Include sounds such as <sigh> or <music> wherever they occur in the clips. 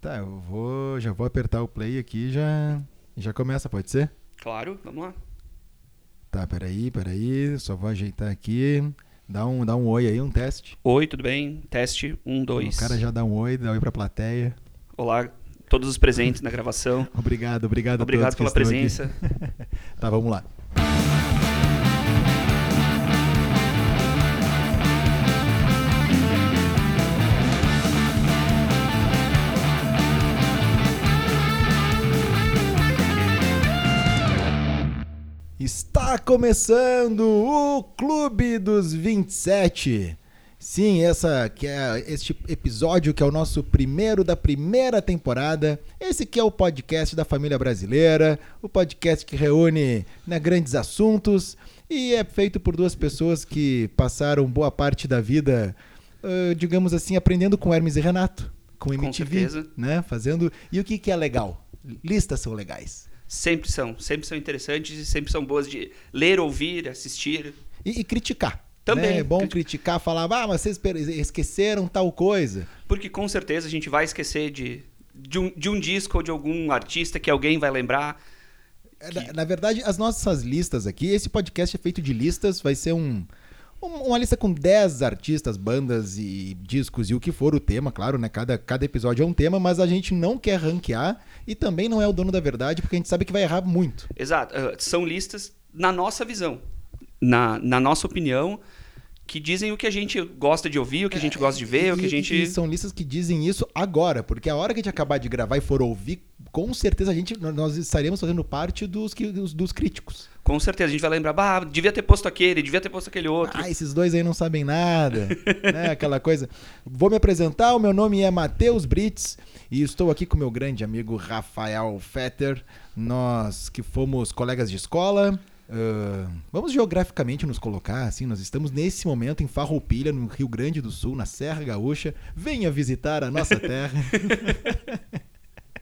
Tá, eu vou, já vou apertar o play aqui e já, já começa, pode ser? Claro, vamos lá. Tá, peraí, peraí, só vou ajeitar aqui. Dá um, dá um oi aí, um teste. Oi, tudo bem? Teste, um, dois. O cara já dá um oi, dá um oi pra plateia. Olá, todos os presentes na gravação. <laughs> Obrigado, obrigado Obrigado pela presença. <laughs> tá, vamos lá. Começando o Clube dos 27. Sim, essa que é este episódio que é o nosso primeiro da primeira temporada. Esse que é o podcast da família brasileira, o podcast que reúne né, grandes assuntos e é feito por duas pessoas que passaram boa parte da vida, ah, digamos assim, aprendendo com Hermes e Renato, com MTV, certeza. né, fazendo. E o que que é legal? Listas são legais. Sempre são, sempre são interessantes e sempre são boas de ler, ouvir, assistir. E, e criticar. Também. né? É bom Criti- criticar, falar, ah, mas vocês esqueceram tal coisa. Porque com certeza a gente vai esquecer de, de, um, de um disco ou de algum artista que alguém vai lembrar. É, Na, na verdade, as nossas listas aqui, esse podcast é feito de listas, vai ser um- uma lista com 10 artistas, bandas e discos e o que for o tema, claro, né? Cada, cada episódio é um tema, mas a gente não quer ranquear e também não é o dono da verdade, porque a gente sabe que vai errar muito. Exato, ah, são listas na nossa visão, na, na nossa opinião, que dizem o que a gente gosta de ouvir, o que a gente gosta de ver, o que a E- gente. e são listas que dizem isso agora, porque a hora que a gente acabar de gravar e for ouvir, com certeza a gente nós estaremos fazendo parte dos, que- dos, dos críticos. Com certeza a gente vai lembrar, bah, devia ter posto aquele, devia ter posto aquele outro. Ah, esses dois aí não sabem nada, <laughs> né? Aquela coisa. Vou me apresentar, o meu nome é Matheus Brits e estou aqui com meu grande amigo Rafael Fetter. Nós que fomos colegas de escola. ah, vamos geograficamente nos colocar, assim, nós estamos nesse momento em Farroupilha, no Rio Grande do Sul, na Serra Gaúcha. Venha visitar a nossa terra. <laughs>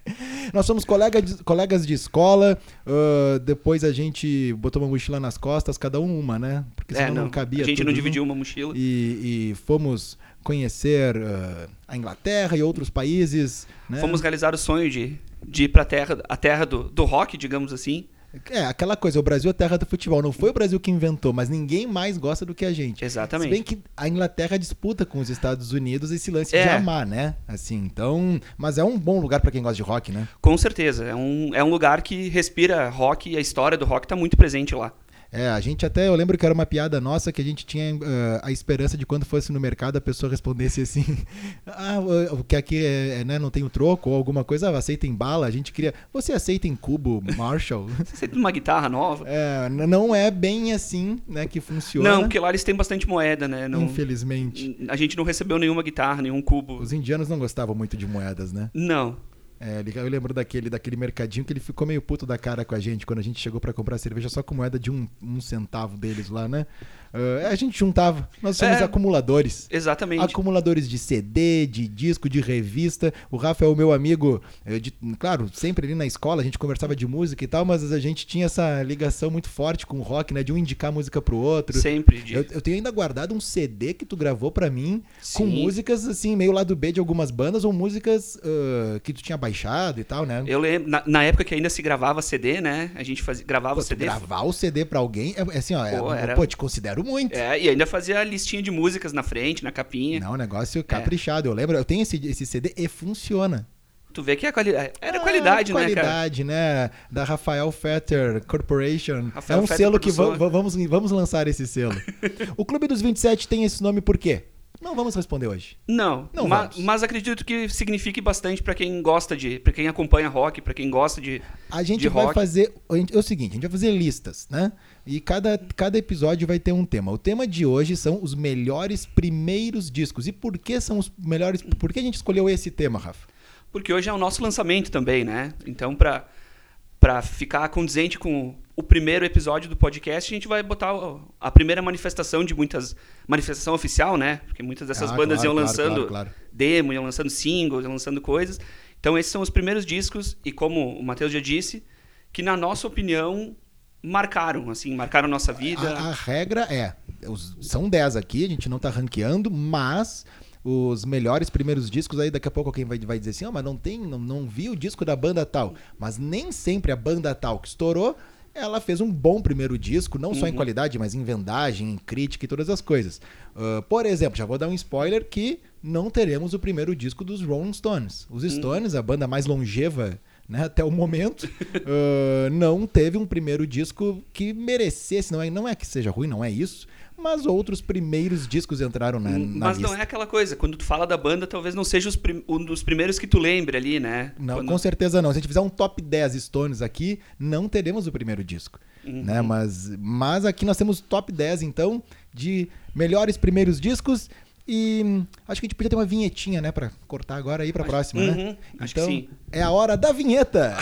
<laughs> Nós somos colega de- colegas de escola, ah, depois a gente botou uma mochila nas costas, cada um uma, né? Porque senão é, não, não, cabia a gente tudo não junto. dividiu uma mochila. E, e fomos conhecer ah, a Inglaterra e outros países, né? Fomos realizar o sonho de, de ir pra terra, a terra do, do rock, digamos assim. É, aquela coisa, o Brasil é a terra do futebol. Não foi o Brasil que inventou, mas ninguém mais gosta do que a gente. Exatamente. Se bem que a Inglaterra disputa com os Estados Unidos esse lance de É. amar, né? Assim, então... Mas é um bom lugar pra quem gosta de rock, né? Com certeza. É um, é um lugar que respira rock e a história do rock tá muito presente lá. É, a gente até, eu lembro que era uma piada nossa que a gente tinha ah, a esperança de quando fosse no mercado a pessoa respondesse assim, <laughs> ah, o que aqui é, é, né, não tem o troco ou alguma coisa, ah, aceita em bala, a gente queria, você aceita em cubo, Marshall? <laughs> Você tem uma guitarra nova? É, não é bem assim, né, que funciona, Não, porque lá eles têm bastante moeda, né? Não, infelizmente. a gente não recebeu nenhuma guitarra, nenhum cubo. Os indianos não gostavam muito de moedas, né? Não. É, eu lembro daquele, daquele mercadinho que ele ficou meio puto da cara com a gente quando a gente chegou pra comprar cerveja só com moeda de um, um centavo deles lá, né? Ah, a gente juntava. Nós somos É. acumuladores. Exatamente. Acumuladores de CD, de disco, de revista. O Rafa é o meu amigo, eh, de- claro, sempre ali na escola a gente conversava de música e tal, mas a gente tinha essa ligação muito forte com o rock, né? De um indicar música pro outro. Sempre. De... Eu, eu tenho ainda guardado um CD que tu gravou pra mim com Sim. músicas, assim, meio lado B de algumas bandas ou músicas ah, que tu tinha baixado e tal, né? Eu lembro, na, na época que ainda se gravava CD, né? A gente fazia, gravava Pô, CD. gravar o CD pra alguém, é, é assim, ó, é- Pô, era- pô, te considero muito. É, e ainda fazia a listinha de músicas na frente, na capinha. Não, um É. negócio caprichado. Eu lembro, eu tenho esse, esse CD e funciona. Tu vê que a qualidade. Era Ah, qualidade, né, cara? Qualidade, né? Da Rafael Fetter Corporation. Rafael é um Fetter selo que vamos, vamos lançar esse selo. <laughs> o Clube dos 27 tem esse nome por quê? Não vamos responder hoje. Não, Não ma- vamos. mas acredito que signifique bastante pra quem gosta de, Pra quem acompanha rock, pra quem gosta de, A gente de vai rock. fazer. É o seguinte, a gente vai fazer listas, né? E cada, cada episódio vai ter um tema. O tema de hoje são os melhores primeiros discos. E por que são os melhores. Por que a gente escolheu esse tema, Rafa? Porque hoje é o nosso lançamento também, né? Então, pra, pra ficar condizente com o primeiro episódio do podcast, a gente vai botar a primeira manifestação de muitas. Manifestação oficial, né? Porque muitas dessas Ah, bandas claro, iam lançando claro, claro. demo, iam lançando singles, iam lançando coisas. Então, esses são os primeiros discos, e como o Matheus já disse, que na nossa opinião marcaram, assim, marcaram nossa vida. A, a regra é: os- são 10 aqui, a gente não tá ranqueando, mas os melhores primeiros discos, aí daqui a pouco alguém vai, vai dizer assim, oh, mas não tem, não, não vi o disco da banda tal. Mas nem sempre a banda tal que estourou ela fez um bom primeiro disco, não só em Uhum. qualidade, mas em vendagem, em crítica e todas as coisas. Uh, por exemplo, já vou dar um spoiler que não teremos o primeiro disco dos Rolling Stones. Os Stones, a banda mais longeva né, até o momento, <laughs> uh, não teve um primeiro disco que merecesse. Não é, não é que seja ruim, não é isso. Mas outros primeiros discos entraram na, na Mas lista. não é aquela coisa, quando tu fala da banda, talvez não seja um dos primeiros que tu lembre ali, né? Não, Quando- com certeza não. Se a gente fizer um top 10 Stones aqui, não teremos o primeiro disco. Uhum. Né? Mas, mas aqui nós temos top 10, então, de melhores primeiros discos. E hum, acho que a gente podia ter uma vinhetinha, né? Pra cortar agora e ir pra próxima, né? Uhum, que Então, é a hora da vinheta!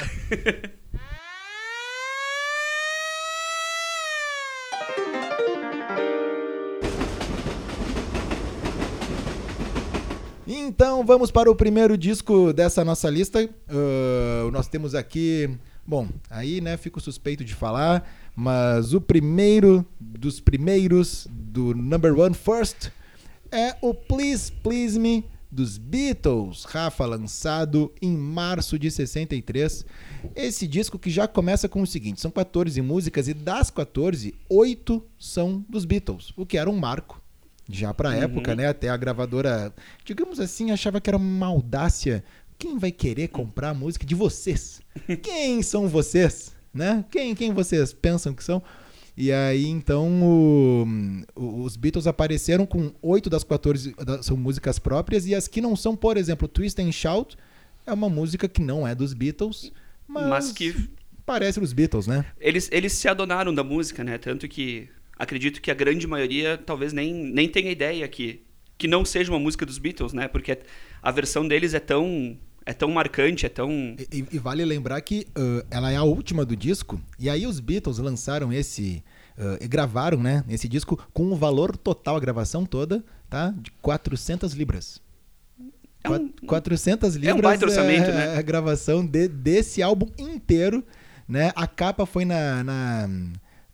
Então vamos para o primeiro disco dessa nossa lista. Ah, nós temos aqui. Bom, aí né, fico suspeito de falar, mas o primeiro dos primeiros do number one first é o Please Please Me dos Beatles, Rafa, lançado em março de 63. Esse disco que já começa com o seguinte: são 14 músicas e das 14, 8 são dos Beatles, o que era um marco já pra época, né? Até a gravadora, digamos assim, achava que era uma audácia. Quem vai querer comprar a música de vocês? <laughs> Quem são vocês? Né? Quem, quem vocês pensam que são? E aí, então, o- os Beatles apareceram com oito das 14 da- são músicas próprias, e as que não são, por exemplo, Twist and Shout, é uma música que não é dos Beatles, mas, Mas que- parece os Beatles, né? Eles, eles se adonaram da música, né? Tanto que acredito que a grande maioria talvez nem, nem tenha ideia que, que não seja uma música dos Beatles, né? Porque a versão deles é tão, é tão marcante, é tão. E, e- vale lembrar que ah, ela é a última do disco, e aí os Beatles lançaram esse. e gravaram, né? Esse disco com o valor total, a gravação toda, tá? De 400 libras. É um- Quat- 400 libras é um baita orçamento, é, né? a gravação de- desse álbum inteiro, né? A capa foi na, na,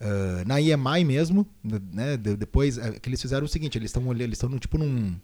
ah, na EMI mesmo, né? De- depois ah, que eles fizeram o seguinte, eles estão eles estão tipo num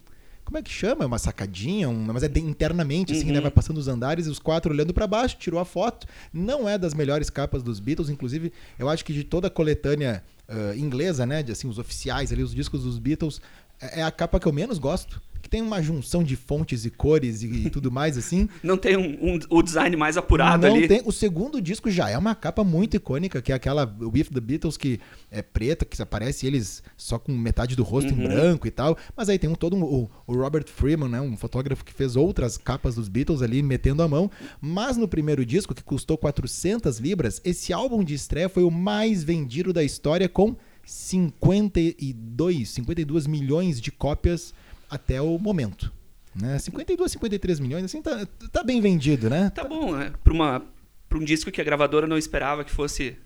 como é que chama? Uma sacadinha, mas é de- internamente, assim, Uhum. né? Vai passando os andares e os quatro olhando pra baixo, tirou a foto. Não é das melhores capas dos Beatles, inclusive, eu acho que de toda a coletânea ah, inglesa, né? De, assim, os oficiais ali, os discos dos Beatles, é é a capa que eu menos gosto. Que tem uma junção de fontes e cores e, e tudo mais, assim. <laughs> Não tem um, um- o design mais apurado Não ali. tem- o segundo disco já é uma capa muito icônica, que é aquela With the Beatles, que é preta, que aparece eles só com metade do rosto em Uhum. branco e tal. Mas aí tem um, todo um, o, o Robert Freeman, né, um fotógrafo que fez outras capas dos Beatles ali, metendo a mão. Mas no primeiro disco, que custou 400 libras, esse álbum de estreia foi o mais vendido da história, com 52, 52 milhões de cópias até o momento. Né? 52, 53 milhões, assim, tá, tá bem vendido, né? Tá bom, né? Pra, uma, pra um disco que a gravadora não esperava que fosse,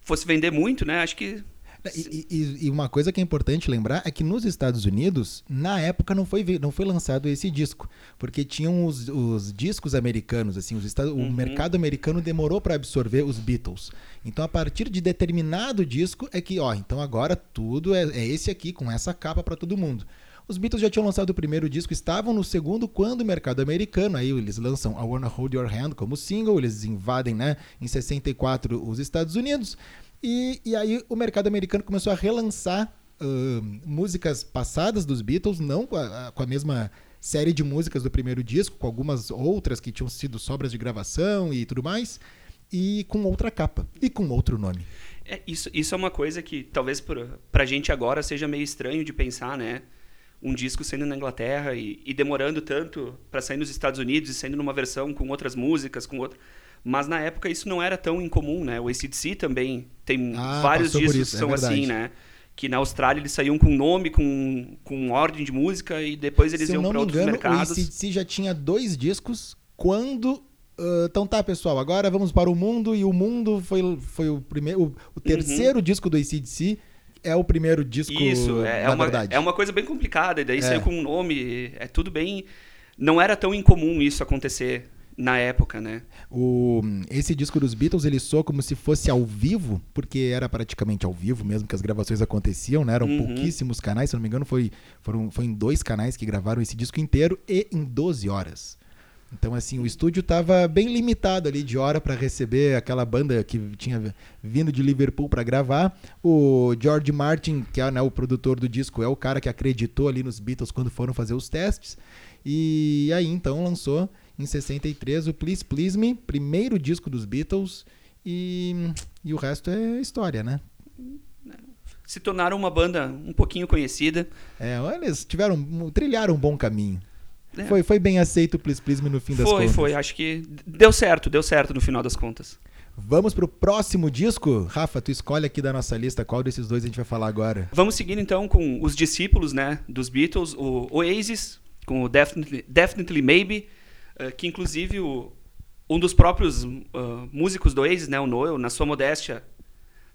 fosse vender muito, né? Acho que. E, e- e uma coisa que é importante lembrar é que nos Estados Unidos, na época, não foi, não foi lançado esse disco. Porque tinham os, os discos americanos, assim, os Estados, Uhum. o mercado americano demorou para absorver os Beatles. Então, a partir de determinado disco, é que, ó, então agora tudo é, é esse aqui, com essa capa para todo mundo. Os Beatles já tinham lançado o primeiro disco, estavam no segundo quando o mercado americano, aí eles lançam I Wanna Hold Your Hand como single, eles invadem, né, em 64 os Estados Unidos, e, e aí o mercado americano começou a relançar ahn, músicas passadas dos Beatles, não com a, a- com a mesma série de músicas do primeiro disco, com algumas outras que tinham sido sobras de gravação e tudo mais, e com outra capa, e com outro nome. É, isso, isso é uma coisa que talvez pra, pra gente agora seja meio estranho de pensar, né? Um disco saindo na Inglaterra e, e demorando tanto pra sair nos Estados Unidos e saindo numa versão com outras músicas, com outra. Mas na época isso não era tão incomum, né? O ACDC também tem Ah, vários discos que é são assim, verdade. né? Que na Austrália eles saíam com nome, com, com ordem de música e depois eles Se iam me outros engano, mercados. o ACDC já tinha dois discos quando. ah, então tá, pessoal, agora vamos para o mundo, e o mundo foi, foi o primeiro. O, o terceiro disco do ACDC é o primeiro disco. Isso, é, é uma, verdade. é uma coisa bem complicada. E daí É. saiu com um nome, é tudo bem. Não era tão incomum isso acontecer. na época, né? O, esse disco dos Beatles, ele soa como se fosse ao vivo, porque era praticamente ao vivo mesmo que as gravações aconteciam, né? Eram Uhum. pouquíssimos canais, se não me engano, foi, foram, foi em dois canais que gravaram esse disco inteiro e em 12 horas. Então, assim, o estúdio tava bem limitado ali de hora para receber aquela banda que tinha vindo de Liverpool para gravar. O George Martin, que é né, o produtor do disco, é o cara que acreditou ali nos Beatles quando foram fazer os testes. E aí, então, lançou em 63 o Please Please Me, primeiro disco dos Beatles. E, e o resto é história, né? Se tornaram uma banda um pouquinho conhecida. É, eles tiveram, trilharam um bom caminho. É. Foi, foi bem aceito o Please Please Me no fim das Foi, contas. foi. Acho que deu certo, deu certo no final das contas. Vamos pro próximo disco? Rafa, tu escolhe aqui da nossa lista qual desses dois a gente vai falar agora. Vamos seguir então com os discípulos né, dos Beatles, o Oasis, com o Definitely, Definitely Maybe, eh, que inclusive o- um dos próprios ah, músicos do Oasis, né, o Noel, na sua modéstia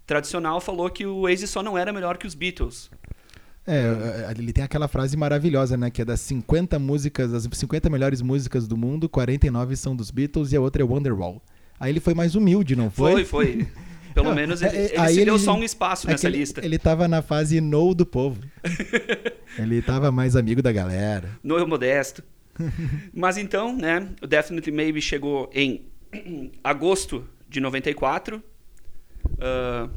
tradicional, falou que o Oasis só não era melhor que os Beatles. É, ele tem aquela frase maravilhosa, né? Que é das 50 músicas, das 50 melhores músicas do mundo, 49 são dos Beatles e a outra é Wonderwall. Aí ele foi mais humilde, não foi? Foi, foi. <laughs> Pelo Não, menos é- ele, é- ele aí se deu ele- só um espaço É nessa ele, lista. Ele tava na fase no do povo. <laughs> ele tava mais amigo da galera. Noel Modesto. <laughs> Mas então, né, o Definitely Maybe chegou em <clears throat> agosto de 94 ah,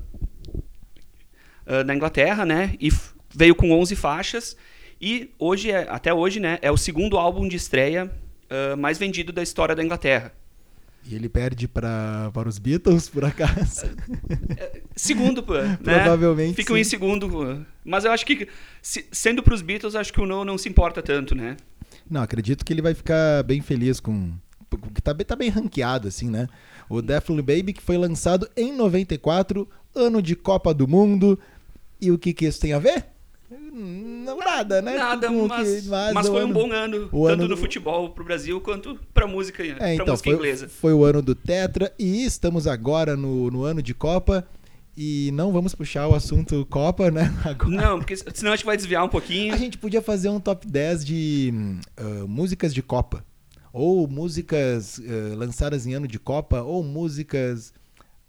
ah, na Inglaterra, né, e veio com 11 faixas e hoje é, até hoje, né, é o segundo álbum de estreia ah, mais vendido da história da Inglaterra. E ele perde pra, para os Beatles, por acaso. Segundo, pô, né? Provavelmente Ficam sim. em segundo, pô. mas eu acho que se- sendo para os Beatles, acho que o Noel não se importa tanto, né? Não, acredito que ele vai ficar bem feliz com. que tá, bem- tá bem ranqueado, assim, né? O Definitely Baby, que foi lançado em 94, ano de Copa do Mundo. E o que, que isso tem a ver? Não, nada, né? Nada, Com o mas, mas foi um ano- bom ano, tanto ano no futebol pro Brasil quanto pra música, É, pra então, música foi, inglesa. foi o ano do Tetra e estamos agora no, no ano de Copa. E não vamos puxar o assunto Copa, né? <laughs> Agora. Não, porque senão a gente vai desviar um pouquinho. A gente podia fazer um top 10 de ah, músicas de Copa. Ou músicas ah, lançadas em ano de Copa, ou músicas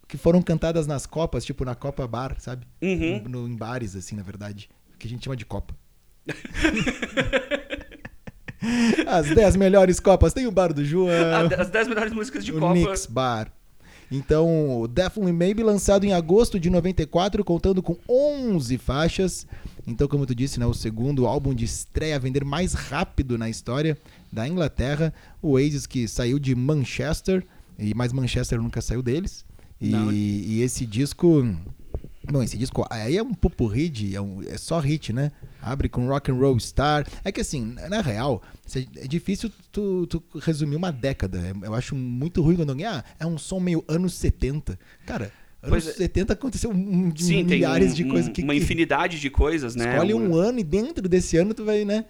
que foram cantadas nas Copas, tipo na Copa Bar, sabe? Uhum. No, em bares, assim, na verdade. Que a gente chama de Copa. <laughs> As 10 melhores Copas. Tem o Bar do João. A- As 10 melhores músicas de o Copa. Knicks Bar. Então, o Definitely Maybe, lançado em agosto de 94, contando com 11 faixas. Então, como tu disse, né, o segundo álbum de estreia a vender mais rápido na história da Inglaterra. O Oasis, que saiu de Manchester, e mais Manchester nunca saiu deles. E, e esse disco... Bom, esse disco aí é um popurrí, de, é, um- é só hit, né? Abre com Rock and Roll Star. É que assim, na real, é difícil tu, tu resumir uma década. É- Eu acho muito ruim quando alguém, ah, é um som meio anos 70. Cara, anos Pois é. 70 aconteceu um, de Sim, milhares um- de um- coisas. que, uma que- infinidade de coisas, né? Escolhe Uma- um ano e dentro desse ano tu vai, né?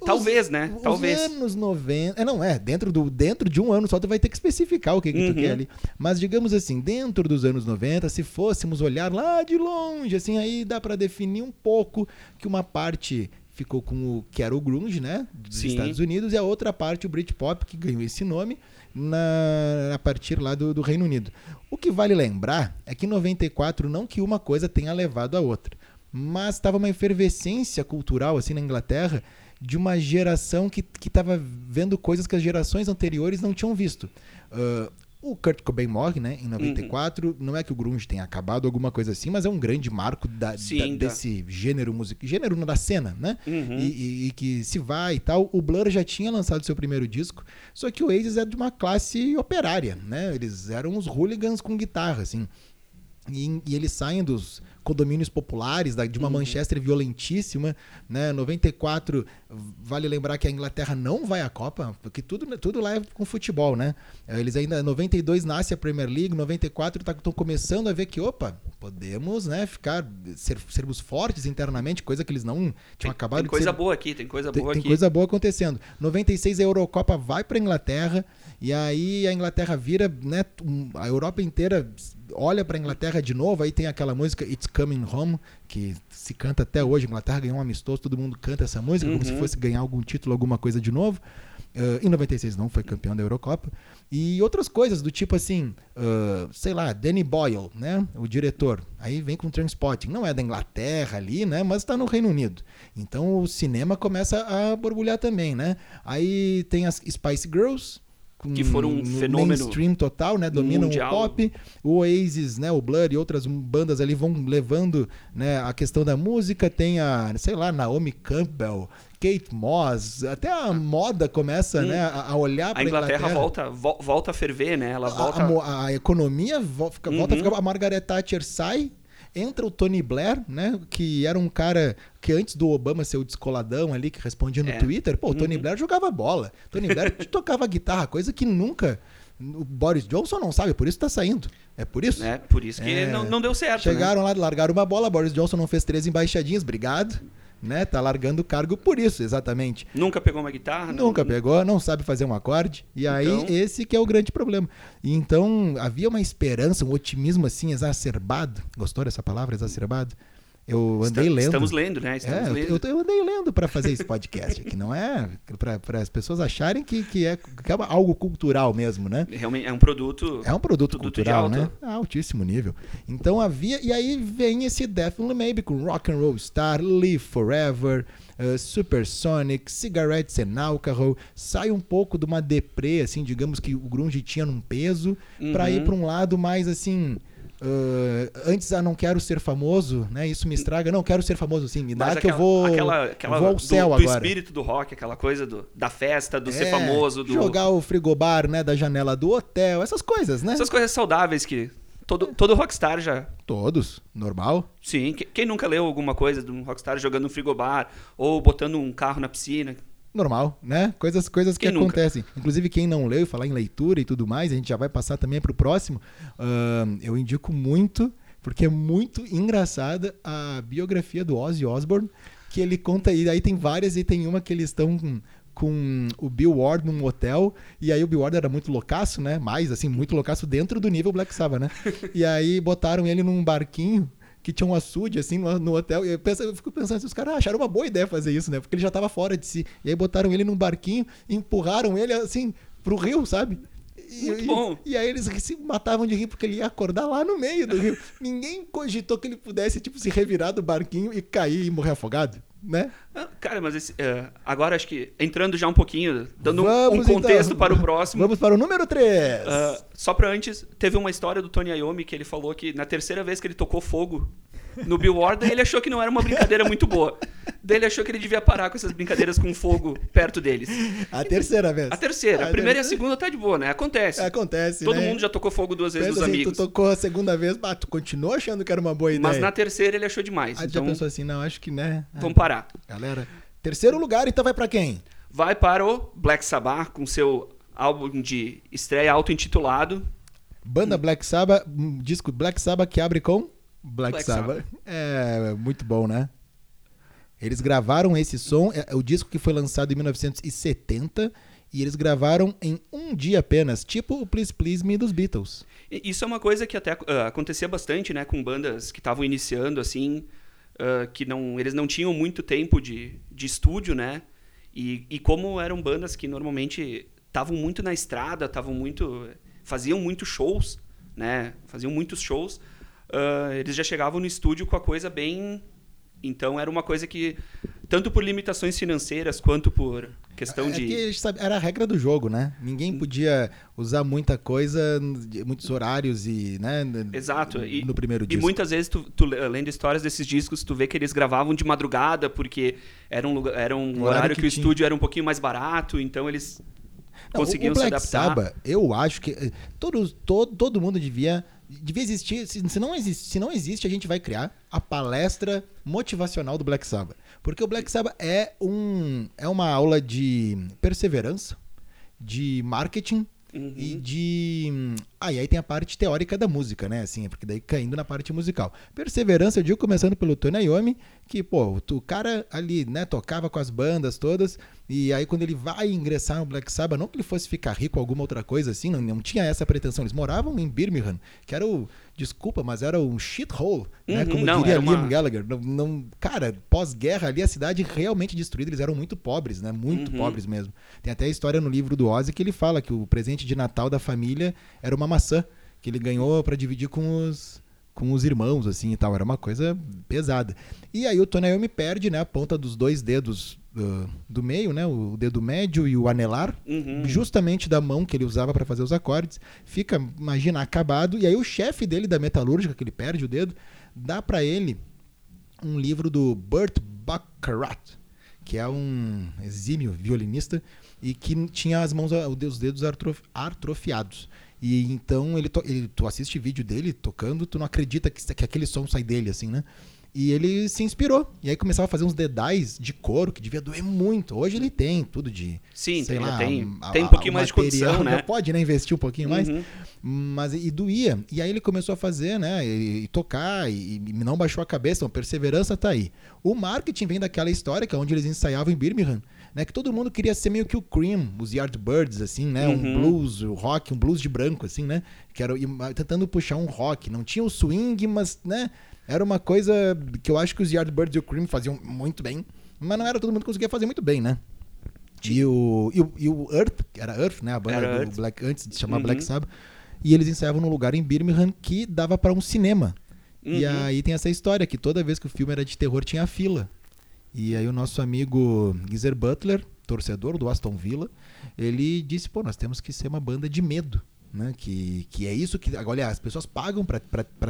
Os- Talvez, né? os Talvez. anos 90. É, não, é. Dentro, do, dentro de um ano só tu vai ter que especificar o que, que tu Uhum. quer ali. Mas digamos assim, dentro dos anos 90, se fôssemos olhar lá de longe, assim, aí dá pra definir um pouco que uma parte ficou com o que era o grunge, né? Dos Sim. Estados Unidos, e a outra parte, o Britpop, que ganhou esse nome na, a partir lá do, do Reino Unido. O que vale lembrar é que em 94, não que uma coisa tenha levado a outra, mas estava uma efervescência cultural assim na Inglaterra de uma geração que estava vendo coisas que as gerações anteriores não tinham visto. Ah, o Kurt Cobain morre, né, em 94. Não é que o grunge tenha acabado, alguma coisa assim, mas é um grande marco da- Sim, da- desse gênero musical, gênero da cena, né? Uhum. E, e- e que se vai e tal. O Blur já tinha lançado seu primeiro disco, só que o Oasis é de uma classe operária, né? Eles eram os hooligans com guitarra, assim. E, e eles saem dos condomínios populares, da- de uma Manchester violentíssima, né? 94, vale lembrar que a Inglaterra não vai à Copa, porque tudo, tudo lá é com futebol, né? Eles ainda, 92 nasce a Premier League, 94 estão começando a ver que, opa, podemos, né, ficar, ser, sermos fortes internamente, coisa que eles não tinham Tem, acabado tem de coisa ser boa aqui, tem coisa tem, boa tem aqui. coisa boa acontecendo. 96 a Eurocopa vai para Inglaterra e aí a Inglaterra vira, né, a Europa inteira olha pra Inglaterra de novo, aí tem aquela música It's Coming Home, que se canta até hoje. A Inglaterra ganhou um amistoso, todo mundo canta essa música, como se Uhum. fosse ganhar algum título, alguma coisa de novo. Ah, em 96 não, foi campeão da Eurocopa. E outras coisas do tipo assim, ah, sei lá, Danny Boyle, né? O diretor. Aí vem com Transpotting. Não é da Inglaterra ali, né? Mas tá no Reino Unido. Então o cinema começa a borbulhar também, né? Aí tem as Spice Girls. Que foram um no fenômeno mainstream total, né? Dominam mundial. o pop. O Oasis, né? O Blur e outras bandas ali vão levando né, a questão da música. Tem a, sei lá, Naomi Campbell, Kate Moss. Até a moda começa Hum. né, a a olhar para A Inglaterra volta, vo- volta a ferver, né? Ela volta. a, mo- a economia vo- fica- volta a Uhum. ficar. A Margaret Thatcher sai, entra o Tony Blair, né? Que era um cara que antes do Obama ser o descoladão ali, que respondia no É. Twitter, pô, o Tony Uhum. Blair jogava bola. Tony Blair <laughs> tocava guitarra, coisa que nunca. O Boris Johnson não sabe, por isso tá saindo. É por isso. né? Por isso que É. não, não deu certo. né? Chegaram lá, largaram uma bola, Boris Johnson não fez três embaixadinhas, obrigado. Né? Tá largando o cargo por isso, exatamente. Nunca pegou uma guitarra? não- Nunca pegou, não sabe fazer um acorde. E aí, Então- esse que é o grande problema. E então, havia uma esperança, um otimismo assim, exacerbado. Gostou dessa palavra, exacerbado? Eu andei Esta- lendo. Estamos lendo, né? Estamos É, eu, lendo. eu, eu andei lendo para fazer esse podcast aqui, não é para as pessoas acharem que, que, é, que é algo cultural mesmo, né? Realmente é um produto. É um produto, Produto cultural, né? A altíssimo nível. Então havia. E aí vem esse Definitely Maybe com Rock and Roll Star, Live Forever, uh, Supersonic, Cigarettes and Alcohol. Sai um pouco de uma deprê, assim, digamos que o Grunge tinha num peso, Uhum. ir pra um lado mais assim. Uh, antes, ah, não quero ser famoso, né? Isso me estraga. Não, quero ser famoso sim. Me dá Mas que eu vou, aquela, aquela vou ao do, céu do agora. espírito do rock, aquela coisa do, da festa, do ser É, famoso, do. Jogar o frigobar, né? Da janela do hotel, essas coisas, né? Essas coisas saudáveis que todo, todo rockstar já. Todos, normal. Sim, que- quem nunca leu alguma coisa de um rockstar jogando um frigobar ou botando um carro na piscina? Normal, né? Coisas, coisas que nunca? acontecem. Inclusive, quem não leu e falar em leitura e tudo mais, a gente já vai passar também para o próximo. ahn, eu indico muito, porque é muito engraçada a biografia do Ozzy Osbourne, que ele conta, e aí tem várias, e tem uma que eles estão com, com o Bill Ward num hotel, e aí o Bill Ward era muito loucaço, né? Mais, assim, muito loucaço dentro do nível Black Sabbath, né? <laughs> E aí botaram ele num barquinho que tinha um açude, assim, no, no hotel. E eu, penso, eu fico pensando assim, os caras acharam uma boa ideia fazer isso, né? Porque ele já tava fora de si. E aí botaram ele num barquinho e empurraram ele, assim, pro rio, sabe? E, Muito e- bom. E, aí eles se matavam de rir porque ele ia acordar lá no meio do rio. <laughs> Ninguém cogitou que ele pudesse, tipo, se revirar do barquinho e cair e morrer afogado, né? Ah, Cara, mas esse, é, agora acho que entrando já um pouquinho, dando um- Vamos, um contexto então. para o próximo. Vamos para o número 3. Ah, só pra antes, teve uma história do Tony Iommi que ele falou que na terceira vez que ele tocou fogo no Bill Ward, ele achou que não era uma brincadeira muito boa. Daí ele achou que ele devia parar com essas brincadeiras com fogo perto deles. a terceira vez. A terceira, Ah, a primeira e a segunda tá de boa, né? Acontece. Acontece, Todo né? mundo já tocou fogo duas vezes Pensa dos assim, amigos. tu tocou a segunda vez, bah, tu continuou achando que era uma boa ideia. Mas na terceira ele achou demais. Aí já então, pensou assim, não, acho que, né? ah, vamos parar. Galera, terceiro lugar, então vai pra quem? Vai para o Black Sabbath com seu álbum de estreia auto-intitulado. Banda Black Sabbath, um disco Black Sabbath que abre com Black, Black Sabbath. É, muito bom, né? Eles gravaram esse som, é o disco que foi lançado em 1970, e eles gravaram em um dia apenas, tipo o Please Please Me dos Beatles. Isso é uma coisa que até ah, acontecia bastante, né, com bandas que estavam iniciando assim, ah, que não, eles não tinham muito tempo de, de estúdio, né? E, e como eram bandas que normalmente estavam muito na estrada, estavam muito, faziam muitos shows, né? Faziam muitos shows. Ah, eles já chegavam no estúdio com a coisa bem, então era uma coisa que tanto por limitações financeiras quanto por questão É de era a regra do jogo, né? Ninguém podia usar muita coisa, muitos horários e, né? Exato. E, no primeiro e disco. muitas vezes, tu, tu le- lendo histórias desses discos, tu vê que eles gravavam de madrugada, porque era um, lugar, era um horário horário que que, o estúdio era um pouquinho mais barato, então eles Não, conseguiam o Black se adaptar. Sabbath, eu acho que eh, todos, todo, todo mundo devia, devia existir. Se, não existe, se não existe, a gente vai criar a palestra motivacional do Black Sabbath. Porque o Black Sabbath é, um, é uma aula de perseverança, de marketing Uhum. e de hum, Ah, e aí tem a parte teórica da música, né? Assim, porque daí caindo na parte musical. Perseverança, eu digo, começando pelo Tony Iommi, que, pô, o cara ali, né, tocava com as bandas todas, e aí quando ele vai ingressar no Black Sabbath, não que ele fosse ficar rico ou alguma outra coisa assim, não, não tinha essa pretensão. Eles moravam em Birmingham, que era o, desculpa, mas era um shithole, né? Uhum, Como não, diria era uma- Liam Gallagher. Não, não- cara, pós-guerra ali, a cidade realmente destruída, eles eram muito pobres, né? Muito Uhum. pobres mesmo. Tem até a história no livro do Ozzy que ele fala que o presente de Natal da família era uma maçã, que ele ganhou pra dividir com os com os irmãos, assim e tal. Era uma coisa pesada. E aí o Tony Iommi perde, né, a ponta dos dois dedos do, do meio, né, o dedo médio e o anelar, Uhum. justamente da mão que ele usava para fazer os acordes. Fica, imagina, acabado. E aí o chefe dele da metalúrgica, que ele perde o dedo, dá para ele um livro do Burt Baccarat, que é um exímio violinista e que tinha as mãos, os dedos artrof- atrofiados. E então ele, ele- tu assiste vídeo dele tocando, tu não acredita que, que aquele som sai dele, assim, né? E ele se inspirou. E aí começava a fazer uns dedais de couro que devia doer muito. Hoje ele tem tudo de. Sim, sei tem, lá, tem, a- tem um pouquinho mais de condição, né? Pode, né? Investir um pouquinho mais. Uhum. Mas e doía. E aí ele começou a fazer, né? E, e tocar, e, e não baixou a cabeça, a perseverança tá aí. O marketing vem daquela história que é onde eles ensaiavam em Birmingham, né? Que todo mundo queria ser meio que o Cream, os Yardbirds, assim, né? Um Uhum. blues, o rock, um blues de branco, assim, né? Que era e, tentando puxar um rock. Não tinha o swing, mas, né? Era uma coisa que eu acho que os Yardbirds e o Cream faziam muito bem, mas não era todo mundo que conseguia fazer muito bem, né? E o, e o, e o Earth, era Earth, né? A banda Era do Earth. Black, antes de chamar Uhum. Black Sabbath. E eles ensaiavam num lugar em Birmingham que dava pra um cinema. E Uhum. aí tem essa história que toda vez que o filme era de terror tinha fila. E aí o nosso amigo Geezer Butler, torcedor do Aston Villa, ele disse, pô, nós temos que ser uma banda de medo. Né? Que, que é isso que. Olha, as pessoas pagam pra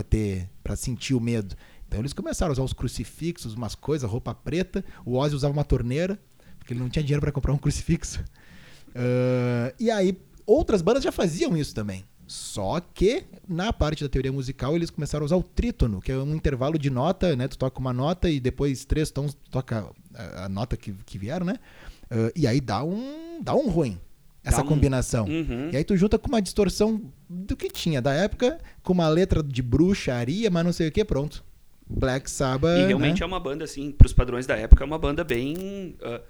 ter. para sentir o medo. Então eles começaram a usar os crucifixos, umas coisas, roupa preta. O Ozzy usava uma torneira, porque ele não tinha dinheiro pra comprar um <laughs> crucifixo. Ah, e aí, outras bandas já faziam isso também. Só que, na parte da teoria musical, eles começaram a usar o trítono, que é um intervalo de nota, né? Tu toca uma nota e depois três tons, tu toca a, a nota que, que vieram, né? Ah, e aí dá um, dá um ruim, essa um- combinação. Uhum. E aí tu junta com uma distorção do que tinha da época, com uma letra de bruxaria, mas não sei o que, pronto. Black Sabbath. E realmente né? é uma banda, assim, pros padrões da época, é uma banda bem. ah,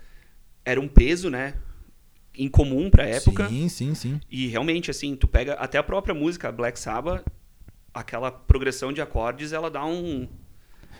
era um peso, né? Incomum pra época. Sim, sim, sim. E realmente, assim, tu pega até a própria música Black Sabbath, aquela progressão de acordes, ela dá um.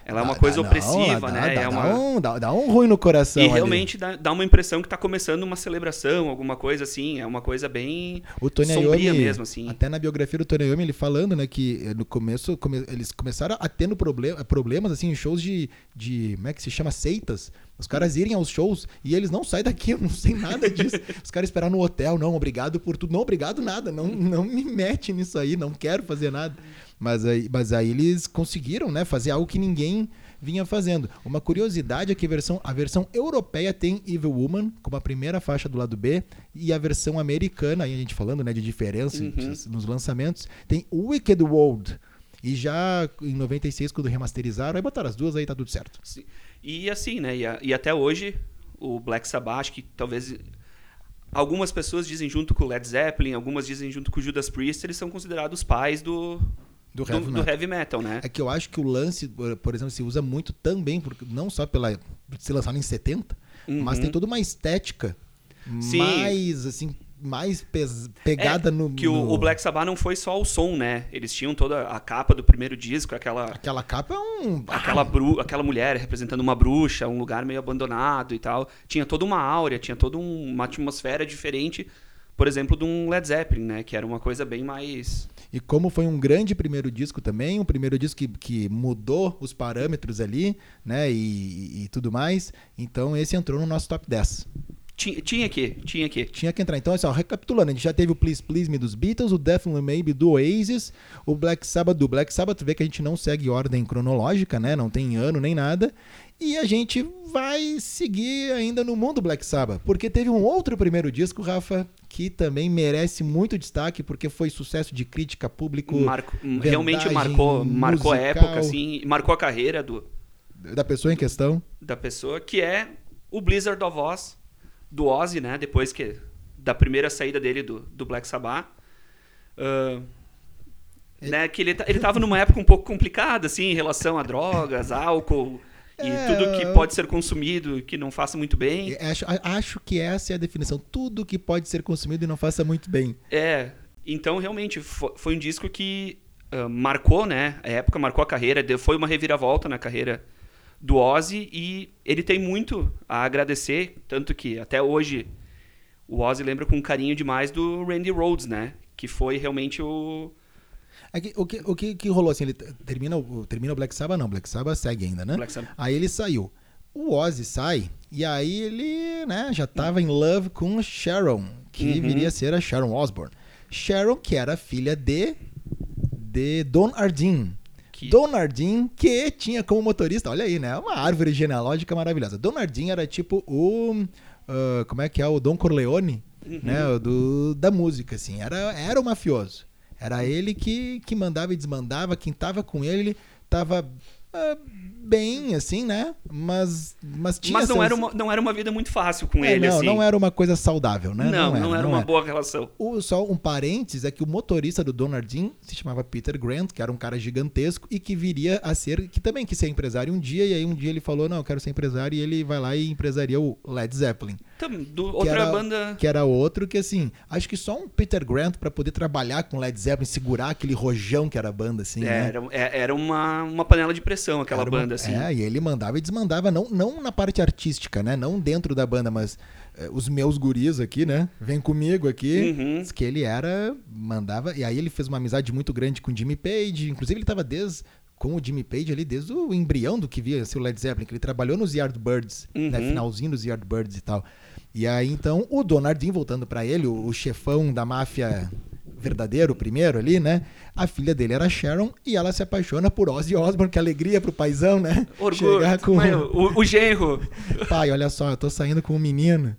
Ela é uma Dá- coisa dá- opressiva, não, né? Dá, é dá uma... um, dá, dá um ruim no coração. E ali. realmente dá, dá uma impressão que tá começando uma celebração, alguma coisa assim. É uma coisa bem O Tony sombria Iommi, mesmo, assim. até na biografia do Tony Iommi, ele falando, né, que eh, no começo come- eles começaram a tendo problema, problemas, assim, em shows de, de, como é que se chama, seitas. Os caras irem aos shows e eles não saem daqui, <laughs> eu não sei nada disso. Os caras esperaram no hotel, não, obrigado por tudo. Não, obrigado nada, não, não me mete nisso aí, não quero fazer nada. Mas aí, mas aí eles conseguiram, né, fazer algo que ninguém vinha fazendo. Uma curiosidade é que a versão, a versão europeia tem Evil Woman como a primeira faixa do lado B e a versão americana, aí a gente falando né, de diferença Uhum. nos lançamentos, tem Wicked World. E já em 96, quando remasterizaram, aí botaram as duas, aí tá tudo certo. Sim. E assim, né? E, a- e até hoje, o Black Sabbath, que talvez. Algumas pessoas dizem junto com o Led Zeppelin, algumas dizem junto com o Judas Priest, eles são considerados os pais do, Do do, heavy do metal. heavy metal, né? É que eu acho que o lance, por exemplo, se usa muito também, porque, não só pela ser lançado em 70, mas Uhum. tem toda uma estética Sim. mais, assim, mais pegada É, no... Que o, no- o Black Sabbath não foi só o som, né? Eles tinham toda a capa do primeiro disco, aquela, Aquela capa é um... aquela, bru, aquela mulher representando uma bruxa, um lugar meio abandonado e tal. Tinha toda uma áurea, tinha toda um- uma atmosfera diferente, por exemplo, de um Led Zeppelin, né? Que era uma coisa bem mais. E como foi um grande primeiro disco também, um primeiro disco que, que mudou os parâmetros ali, né, e, e tudo mais, então esse entrou no nosso top 10. Tinha, tinha que, tinha que. Tinha que entrar. Então, assim, ó, recapitulando, a gente já teve o Please Please Me dos Beatles, o Definitely Maybe do Oasis, o Black Sabbath do Black Sabbath, vê que a gente não segue ordem cronológica, né, não tem ano nem nada, e a gente vai seguir ainda no mundo Black Sabbath, porque teve um outro primeiro disco, Rafa, que também merece muito destaque, porque foi sucesso de crítica, público, Marco- realmente vendagem, marcou, marcou a época, assim, marcou a carreira do, da pessoa em questão. da pessoa, que é o Blizzard of Oz, do Ozzy, né? Depois que da primeira saída dele do, do Black Sabbath. Ah, né, que ele, ele tava numa época um pouco complicada, assim, em relação a drogas, álcool e É, tudo que pode ser consumido que não faça muito bem. Acho, acho que essa é a definição. Tudo que pode ser consumido e não faça muito bem. É, então realmente fo- foi um disco que ah, marcou, né? A época marcou a carreira, foi uma reviravolta na carreira do Ozzy e ele tem muito a agradecer, tanto que até hoje o Ozzy lembra com carinho demais do Randy Rhoads, né? Que foi realmente o É que- o que, o que, que rolou assim? Ele termina, o- termina o Black Sabbath, não. Black Sabbath segue ainda, né? Aí ele saiu. O Ozzy sai, e aí ele né, já tava em love com Sharon, que Uhum. viria a ser a Sharon Osbourne. Sharon, que era filha de, de Don Ardin. Que- Don Ardin, que tinha como motorista, olha aí, né? Uma árvore genealógica maravilhosa. Don Ardin era tipo o. ah, como é que é? O Don Corleone, Uhum. né? Do, da música, assim. Era, era o mafioso. Era ele que, que mandava e desmandava. Quem tava com ele tava ah, bem, assim, né? Mas, mas tinha. Mas não seus- era, uma, não era uma vida muito fácil com É, ele, não, assim. não era uma coisa saudável, né? Não, não era, uma era. boa relação. O, só um parênteses é que o motorista do Donardin se chamava Peter Grant, que era um cara gigantesco e que viria a ser, que também quis ser empresário um dia, e aí um dia ele falou, não, eu quero ser empresário, e ele vai lá e empresaria o Led Zeppelin. Do- outra era- banda. Que era outro que, assim, acho que só um Peter Grant pra poder trabalhar com Led Zeppelin, segurar aquele rojão que era a banda, assim, né? Era, é- era uma, uma panela de pressão aquela uma- banda, assim. É, e ele mandava e desmandava, não, não na parte artística, né? Não dentro da banda, mas eh, os meus guris aqui, né? Vem comigo aqui. Uhum. Diz que ele era, mandava. E aí ele fez uma amizade muito grande com o Jimmy Page. Inclusive, ele tava desde. Com o Jimmy Page ali, desde o embrião do que via ser o Led Zeppelin, que ele trabalhou nos Yardbirds, né? Uhum. Finalzinho dos Yardbirds e tal. E aí, então, o Donardin, voltando pra ele, o, o chefão da máfia verdadeiro, o primeiro ali, né? A filha dele era Sharon e ela se apaixona por Ozzy Osbourne, que alegria pro paizão, né? Orgulho. Chegar com o, o genro. <laughs> pai, olha só, eu tô saindo com um menino.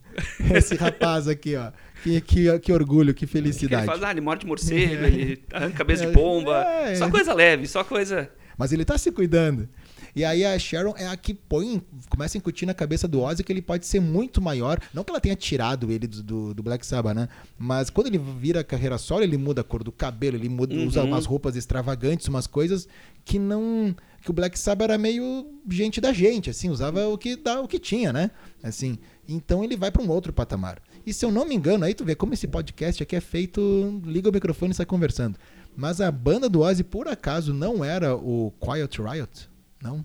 Esse rapaz aqui, ó. Que, que, que orgulho, que Que ele felicidade. faz, ah, ele morde morcego, <laughs> ele arranca cabeça de pomba. é. Só coisa leve, só coisa. Mas ele tá se cuidando. E aí a Sharon é a que põe, começa a incutir na cabeça do Ozzy que ele pode ser muito maior. Não que ela tenha tirado ele do, do, do Black Sabbath, né? Mas quando ele vira carreira solo, ele muda a cor do cabelo, ele muda, usa Uhum. umas roupas extravagantes, umas coisas que não. Que o Black Sabbath era meio gente da gente, assim, usava o que dá, o que tinha, né? Assim. Então ele vai para um outro patamar. E se eu não me engano, aí tu vê como esse podcast aqui é feito, liga o microfone e sai conversando. Mas a banda do Ozzy, por acaso, não era o Quiet Riot? Não.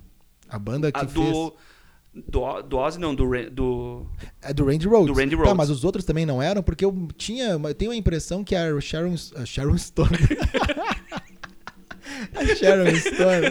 A banda que A fez. do, do. Do Ozzy, não, do. Do É do Randy Rhodes. Do Randy Tá, Rhoads. mas os outros também não eram, porque eu tinha. Eu tenho a impressão que a Sharon, a Sharon Stone. <laughs> <laughs> a Sharon Stone.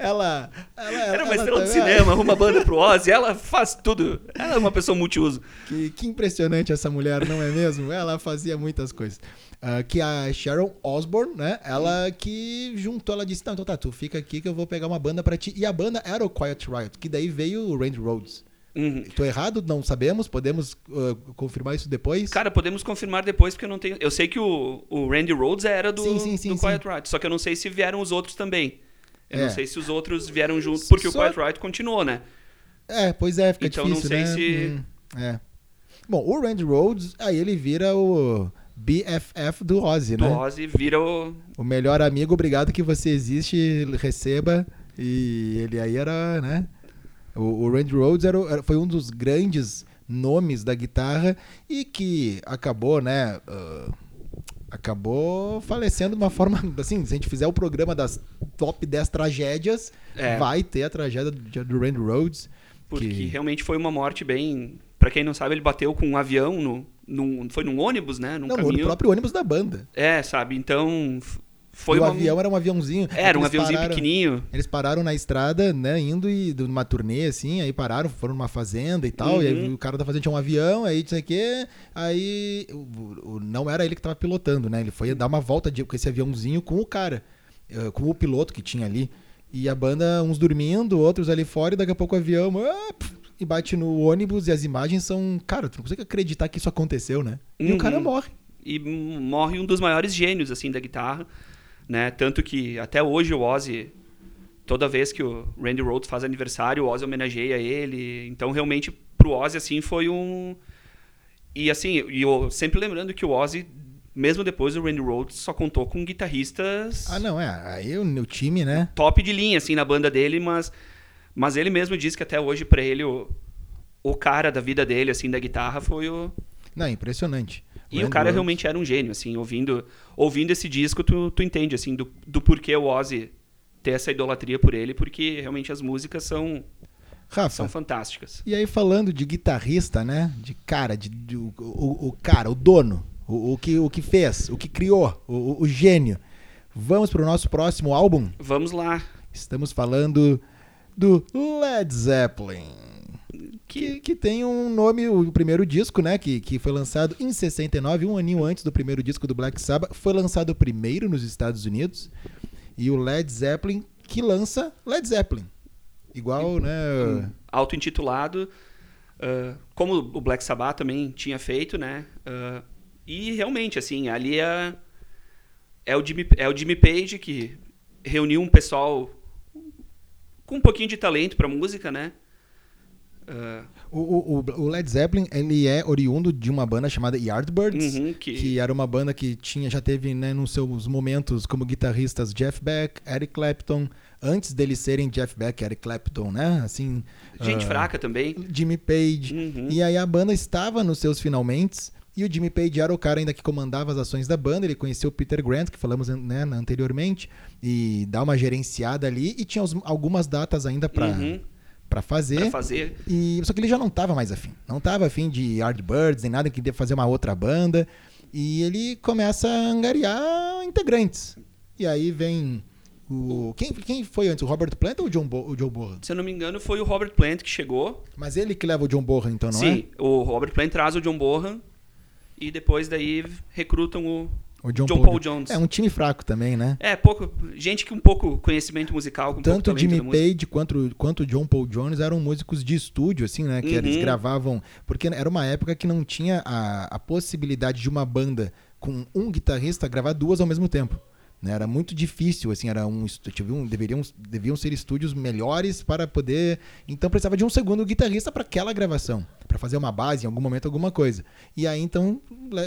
Ela. ela era uma ela estrela de também- cinema, arruma banda pro <laughs> Ozzy, ela faz tudo. Ela é uma pessoa multiuso. Que, que impressionante essa mulher, não é mesmo? Ela fazia muitas coisas. Ah, que a Sharon Osbourne, né? Ela que juntou, ela disse: Não, então tá, tu fica aqui que eu vou pegar uma banda pra ti. E a banda era o Quiet Riot, que daí veio o Randy Rhodes. Uhum. Tô errado? Não sabemos? Podemos ah, confirmar isso depois? Cara, podemos confirmar depois, porque eu não tenho. Eu sei que o, o Randy Rhodes era do, Sim, sim, sim, do. Quiet Riot, só que eu não sei se vieram os outros também. Eu É. não sei se os outros vieram juntos, porque Só- o Quiet Riot continuou, né? É, pois é, fica Então, não difícil, sei né? se- Hum, é. Bom, o Randy Rhodes, aí ele vira o BFF do Ozzy, Do né? Ozzy vira o. O melhor amigo, obrigado que você existe, receba. E ele aí era, né? O, o Randy Rhodes era, era- foi um dos grandes nomes da guitarra e que acabou, né? ah, acabou falecendo de uma forma <laughs> assim. Se a gente fizer o programa das top 10 tragédias, É. vai ter a tragédia do, Randy Rhodes. Porque que- realmente foi uma morte bem. Pra quem não sabe, ele bateu com um avião no. num- foi num ônibus, né? Num não, no caminho. próprio ônibus da banda. É, sabe? Então. Foi e o uma. avião era um aviãozinho. Era um aviãozinho pararam- pequenininho. Eles pararam na estrada, né, indo e numa turnê, assim, aí pararam, foram numa fazenda e tal, e aí Uhum. o cara da fazenda tinha um avião, aí não sei o quê, aí o- o- não era ele que tava pilotando, né, ele foi dar uma volta de, com esse aviãozinho com o cara, eh, com o piloto que tinha ali, e a banda, uns dormindo, outros ali fora, e daqui a pouco o avião, ah, e bate no ônibus, e as imagens são, cara, tu não consegue acreditar que isso aconteceu, né, e o Uhum. cara morre. e morre um dos maiores gênios assim da guitarra, né? Tanto que até hoje o Ozzy toda vez que o Randy Rhoads faz aniversário, o Ozzy homenageia ele. Então realmente pro Ozzy assim foi um e assim, e eu sempre lembrando que o Ozzy mesmo depois o Randy Rhoads só contou com guitarristas Ah, não, é. Aí o, o time, né? top de linha, assim, na banda dele, mas, mas ele mesmo disse que até hoje, pra ele, o, o cara da vida dele, assim, da guitarra, foi o... Não, impressionante. E o cara realmente era um gênio, assim, ouvindo, ouvindo esse disco, tu, tu entende, assim, do, do porquê o Ozzy ter essa idolatria por ele, porque realmente as músicas são, Rafa, são fantásticas. e aí falando de guitarrista, né? De cara, de, de- o, o- o cara, o dono, o, o que, o que fez, o que criou, o, o- o gênio. Vamos pro nosso próximo álbum? Vamos lá. Estamos falando do Led Zeppelin. Que, que tem um nome, o primeiro disco, né? Que, que foi lançado em 69, um aninho antes do primeiro disco do Black Sabbath. Foi lançado primeiro nos Estados Unidos. E o Led Zeppelin que lança Led Zeppelin. Igual, né? auto-intitulado, ah, como o Black Sabbath também tinha feito, né? Ah, e realmente, assim, ali é, é, o Jimmy, é o Jimmy Page que reuniu um pessoal com um pouquinho de talento pra música, né? Ah, O, o, o Led Zeppelin, ele é oriundo de uma banda chamada Yardbirds. uhum, que, que era uma banda que tinha já teve né, nos seus momentos como guitarristas Jeff Beck, Eric Clapton, antes deles serem Jeff Beck e Eric Clapton, né? Assim, gente ah, fraca também. Jimmy Page. Uhum. E aí a banda estava nos seus finalmente. E o Jimmy Page era o cara ainda que comandava as ações da banda. Ele conheceu o Peter Grant, que falamos né, anteriormente, e dá uma gerenciada ali. E tinha algumas datas ainda para Uhum, pra fazer. pra fazer. E, só que ele já não tava mais afim. Não tava afim de Yardbirds, nem nada, que queria fazer uma outra banda. E ele começa a angariar integrantes. E aí vem o. Quem, quem foi antes? O Robert Plant ou o, John Bo, o Joe Bohan? Se eu não me engano, foi o Robert Plant que chegou. Mas ele que leva o John Bohan, então, não Sim, o Robert Plant traz o John Bohan e depois daí recrutam o é? O John, John Paul Jones. É um time fraco também, né? É, pouco. Gente com pouco conhecimento musical, com Tanto o Jimmy. Page quanto, quanto o John Paul Jones eram músicos de estúdio, assim, né? Que eles Uhum. gravavam. Porque era uma época que não tinha a, a possibilidade de uma banda com um guitarrista gravar duas ao mesmo tempo. Né? Era muito difícil, assim, era um, tive um deveriam, deviam ser estúdios melhores para poder. Então precisava de um segundo guitarrista para aquela gravação, para fazer uma base, em algum momento, alguma coisa. E aí então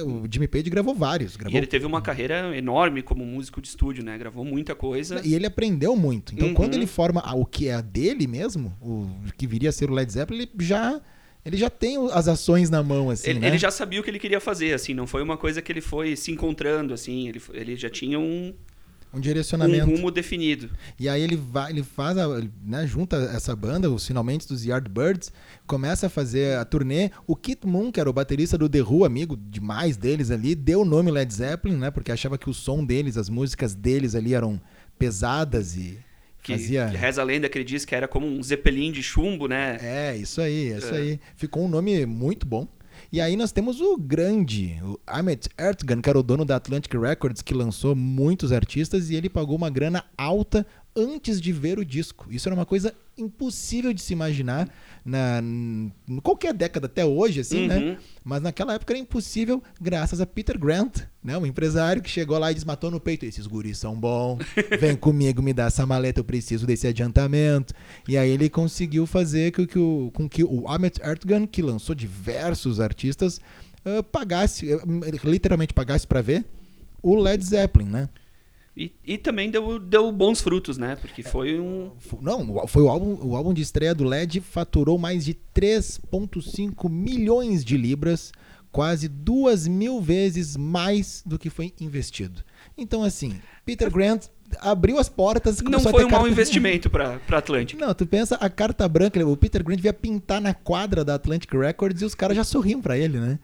o Jimmy Page gravou vários, E gravou ele teve uma carreira enorme como músico de estúdio, né? Gravou muita coisa. e ele aprendeu muito. Então, Uhum. quando ele forma o que é dele mesmo, o que viria a ser o Led Zeppelin, ele já, ele já tem as ações na mão, assim, ele, né? ele já sabia o que ele queria fazer, assim. Não foi uma coisa que ele foi se encontrando, assim. Ele, ele já tinha um, Um um direcionamento. rumo definido. E aí ele vai, ele faz, a, né, junta essa banda, os finalmente dos Yardbirds, começa a fazer a turnê. O Kit Moon, que era o baterista do The Who, amigo demais deles ali, deu o nome Led Zeppelin, né? Porque achava que o som deles, as músicas deles ali eram pesadas e Que, fazia... que reza a lenda que ele diz que era como um zeppelin de chumbo, né? É, isso aí, é isso É. aí. Ficou um nome muito bom. E aí nós temos o grande, o Ahmet Ertegun, que era o dono da Atlantic Records, que lançou muitos artistas e ele pagou uma grana alta antes de ver o disco. Isso era uma coisa impossível de se imaginar na em qualquer década até hoje, assim, né? Uhum. Mas naquela época era impossível, graças a Peter Grant, né? Um empresário que chegou lá e desmatou no peito. Esses guris são bons, <laughs> vem comigo, me dá essa maleta, eu preciso desse adiantamento. E aí ele conseguiu fazer com que o, com que o Ahmet Ertegun, que lançou diversos artistas, ah, pagasse, eh, literalmente pagasse pra ver o Led Zeppelin, né? E, e também deu, deu bons frutos, né? Porque foi um. Não, o- foi o álbum, o álbum de estreia do LED faturou mais de 3,5 milhões de libras, quase duas mil vezes mais do que foi investido. Então, assim, Peter Grant abriu as portas. Não foi um mau investimento para Atlantic. Não, tu pensa a carta branca, o Peter Grant via pintar na quadra da Atlantic Records e os caras já sorriam pra ele, né?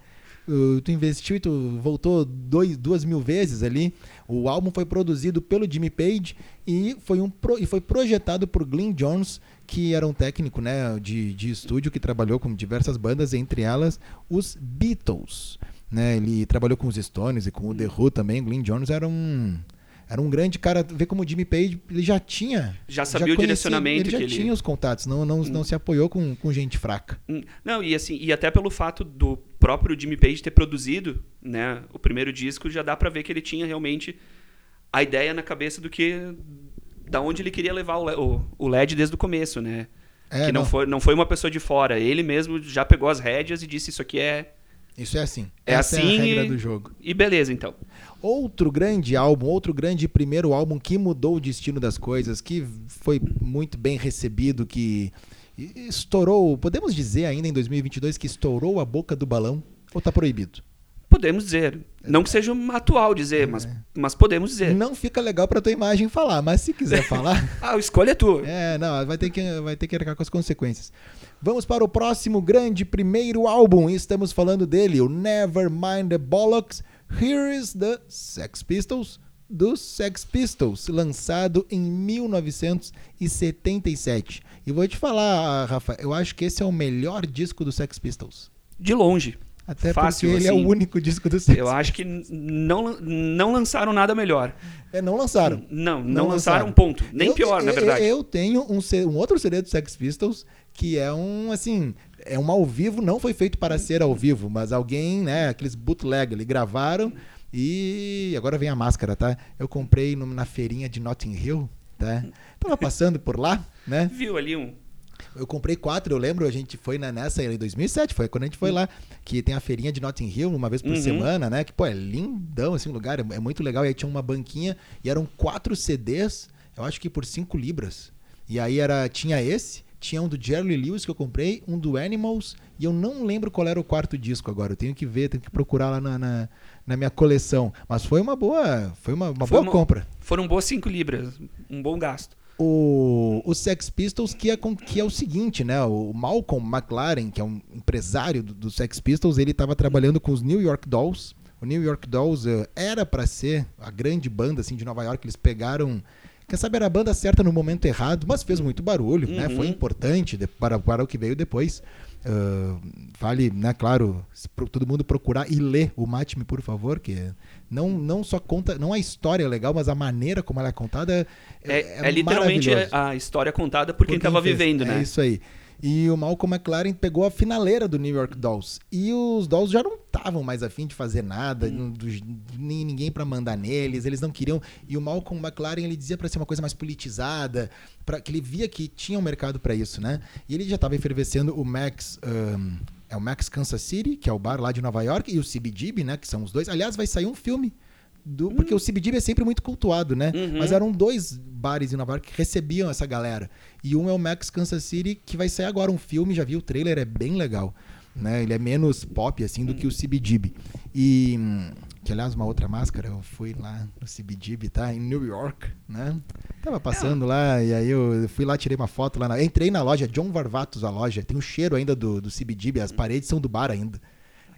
Uh, Tu investiu e tu voltou dois, duas mil vezes ali. O álbum foi produzido pelo Jimmy Page e foi, um pro- e foi projetado por Glyn Jones, que era um técnico né, de, de estúdio que trabalhou com diversas bandas, entre elas os Beatles. Né? Ele trabalhou com os Stones e com o The Who também. Glyn Jones era um, era um grande cara. Vê como o Jimmy Page ele já tinha Já sabia o conhecia- direcionamento Ele já que ele- tinha os contatos, não, não, não se apoiou com, com gente fraca. Hum, Não, e assim, e até pelo fato do próprio Jimmy Page ter produzido, né, o primeiro disco, já dá pra ver que ele tinha realmente a ideia na cabeça do que da onde ele queria levar o Le- o, o LED desde o começo, né? É, que não, não. foi não foi uma pessoa de fora, ele mesmo já pegou as rédeas e disse isso aqui é Isso é assim. É Essa assim é a regra e- do jogo. E beleza, então. Outro grande álbum, outro grande primeiro álbum que mudou o destino das coisas, que foi muito bem recebido, que estourou, podemos dizer ainda em 2022 que estourou a boca do balão ou tá proibido? Podemos dizer. Não que seja atual dizer, mas, mas podemos dizer. Não fica legal pra tua imagem falar, mas se quiser falar, <laughs> Ah, a escolha é tua. é, não, vai ter que vai ter que arcar com as consequências. Vamos para o próximo grande primeiro álbum, estamos falando dele, o Nevermind the Bollocks, Here is the Sex Pistols, dos Sex Pistols, lançado em 1977. E vou te falar, Rafa, eu acho que esse é o melhor disco dos Sex Pistols. De longe. Até Fácil, porque ele é assim. o único disco dos Sex Eu acho que não, não lançaram nada melhor. É, não lançaram. Não, não, Não lançaram, ponto. Nem Eu- pior, na eu- verdade. Eu tenho um, um outro CD do Sex Pistols que é um, assim, é um ao vivo, não foi feito para ser ao vivo, mas alguém, né, aqueles bootleg ali gravaram e agora vem a máscara, tá? Eu comprei no- na feirinha de Notting Hill, tá? Tava passando por lá, né? Viu ali um. Eu comprei quatro, eu lembro, a gente foi nessa em 2007, foi quando a gente foi lá, que tem a feirinha de Notting Hill uma vez por Uhum. semana, né? Que, pô, é lindão assim o lugar, é, é muito legal. E aí tinha uma banquinha e eram quatro CDs, eu acho que por cinco libras. E aí era, tinha esse, tinha um do Jerry Lewis que eu comprei, um do Animals, e eu não lembro qual era o quarto disco agora. Eu tenho que ver, tenho que procurar lá na, na, na minha coleção. Mas foi uma boa, foi uma, uma Foi boa uma- compra. Foram boas 5 libras. Um bom gasto. o, o Sex Pistols, que é, com- que é o seguinte, né? O Malcolm McLaren, que é um empresário do, do Sex Pistols, ele estava trabalhando com os New York Dolls. O New York Dolls eh, era para ser a grande banda assim de Nova York. Eles pegaram, quem sabe era a banda certa no momento errado, mas fez muito barulho, né? Uhum. Foi importante de- para, para o que veio depois. Ah, vale, né, claro, pro- todo mundo procurar e ler o Mate-me, por favor, que não, não só conta, não a história é legal, mas a maneira como ela é contada É, é literalmente maravilhoso. a história contada por quem Por estava fez. vivendo, É né? isso aí. E o Malcolm McLaren pegou a finaleira do New York Dolls. E os Dolls já não estavam mais afim de fazer nada, Hum. nem ninguém pra mandar neles, eles não queriam. E o Malcolm McLaren ele dizia pra ser uma coisa mais politizada, para que ele via que tinha um mercado pra isso, né? E ele já estava efervescendo o Max. ahn, é o Max Kansas City, que é o bar lá de Nova York, e o CBGB, né? Que são os dois. Aliás, vai sair um filme. Do, porque o CBGB é sempre muito cultuado, né? Uhum. Mas eram dois bares em Nova York que recebiam essa galera. E um é o Max Kansas City, que vai sair agora um filme, já vi o trailer, é bem legal. Né? Ele é menos pop, assim, do que o CBGB. E, hum, que aliás, uma outra máscara, eu fui lá no CBGB, tá? Em New York, né? Tava passando lá, e aí eu fui lá, tirei uma foto lá. Na... Entrei na loja, John Varvatos, a loja. Tem o cheiro ainda do, do CBGB, as paredes são do bar ainda.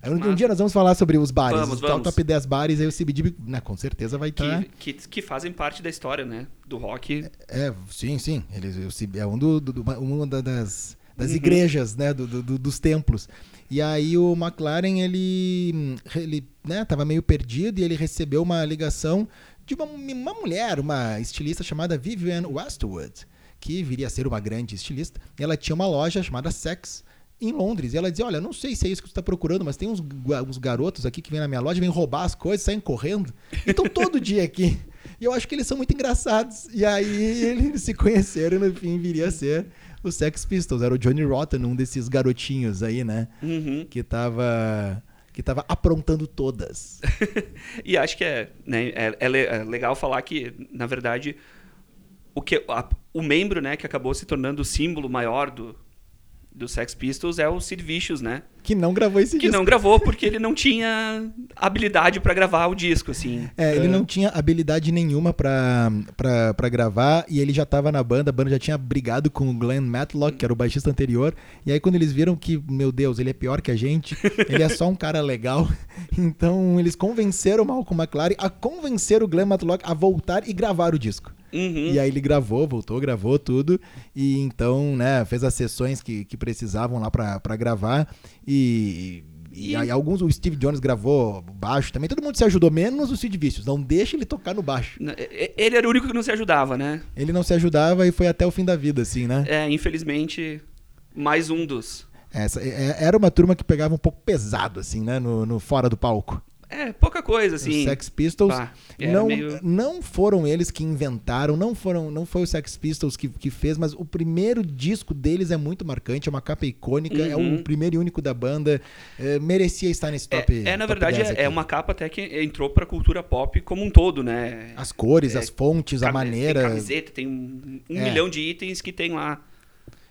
Um, dia nós vamos falar sobre os bares, Vamos, os top- vamos. top 10 bares, aí o CBGB, né, com certeza vai estar... Que, que, que fazem parte da história, né? Do rock. É, sim, sim. Ele, o Cib- é um do, do- uma da- das, das Uhum. igrejas, né? do- do- do- dos templos. E aí o McLaren, ele, ele né, tava meio perdido e ele recebeu uma ligação de uma, uma mulher, uma estilista chamada Vivian Westwood, que viria a ser uma grande estilista. E ela tinha uma loja chamada Sex em Londres. E ela dizia: Olha, não sei se é isso que você está procurando, mas tem uns, uns garotos aqui que vêm na minha loja, vêm roubar as coisas, saem correndo. Então todo <laughs> dia aqui. E eu acho que eles são muito engraçados. E aí eles se conheceram e no fim viria a ser o Sex Pistols. Era o Johnny Rotten, um desses garotinhos aí, né? Uhum. Que tava. Que tava aprontando todas. <laughs> E acho que é, né, é, é é legal falar que, na verdade, o, que, a- o membro né, que acabou se tornando o símbolo maior do, do Sex Pistols é o Sid Vicious, né? Que não gravou esse Que disco. não gravou porque ele não tinha habilidade pra gravar o disco, assim. É, ele não tinha habilidade nenhuma pra gravar e ele já tava na banda, a banda já tinha brigado com o Glenn Matlock, que era o baixista anterior. E aí, quando eles viram que, meu Deus, ele é pior que a gente, <laughs> ele é só um cara legal, <laughs> então eles convenceram o Malcolm McLaren a convencer o Glenn Matlock a voltar e gravar o disco. Uhum. E aí ele gravou, voltou, gravou tudo. E então, né, fez as sessões que, que precisavam lá pra, pra gravar. E, e, E- aí alguns, o Steve Jones gravou baixo também. Todo mundo se ajudou, menos o Sid Vicious. Não deixa ele tocar no baixo. Ele era o único que não se ajudava, né? Ele não se ajudava e foi até o fim da vida, assim, né? É, infelizmente, mais um dos. Essa, é- era uma turma que pegava um pouco pesado, assim, né, no, no fora do palco. É, pouca coisa, assim. Os Sex Pistols Bah, era não, meio- não foram eles que inventaram, não foram, não foi o Sex Pistols que, que fez, mas o primeiro disco deles é muito marcante, é uma capa icônica, é Uhum. o primeiro e único da banda, é, merecia estar nesse top. É, é, na top verdade, 10 é, é uma capa até que entrou pra cultura pop como um todo, né? As cores, É, as fontes, a maneira. Tem camiseta, tem um, um É. milhão de itens que tem lá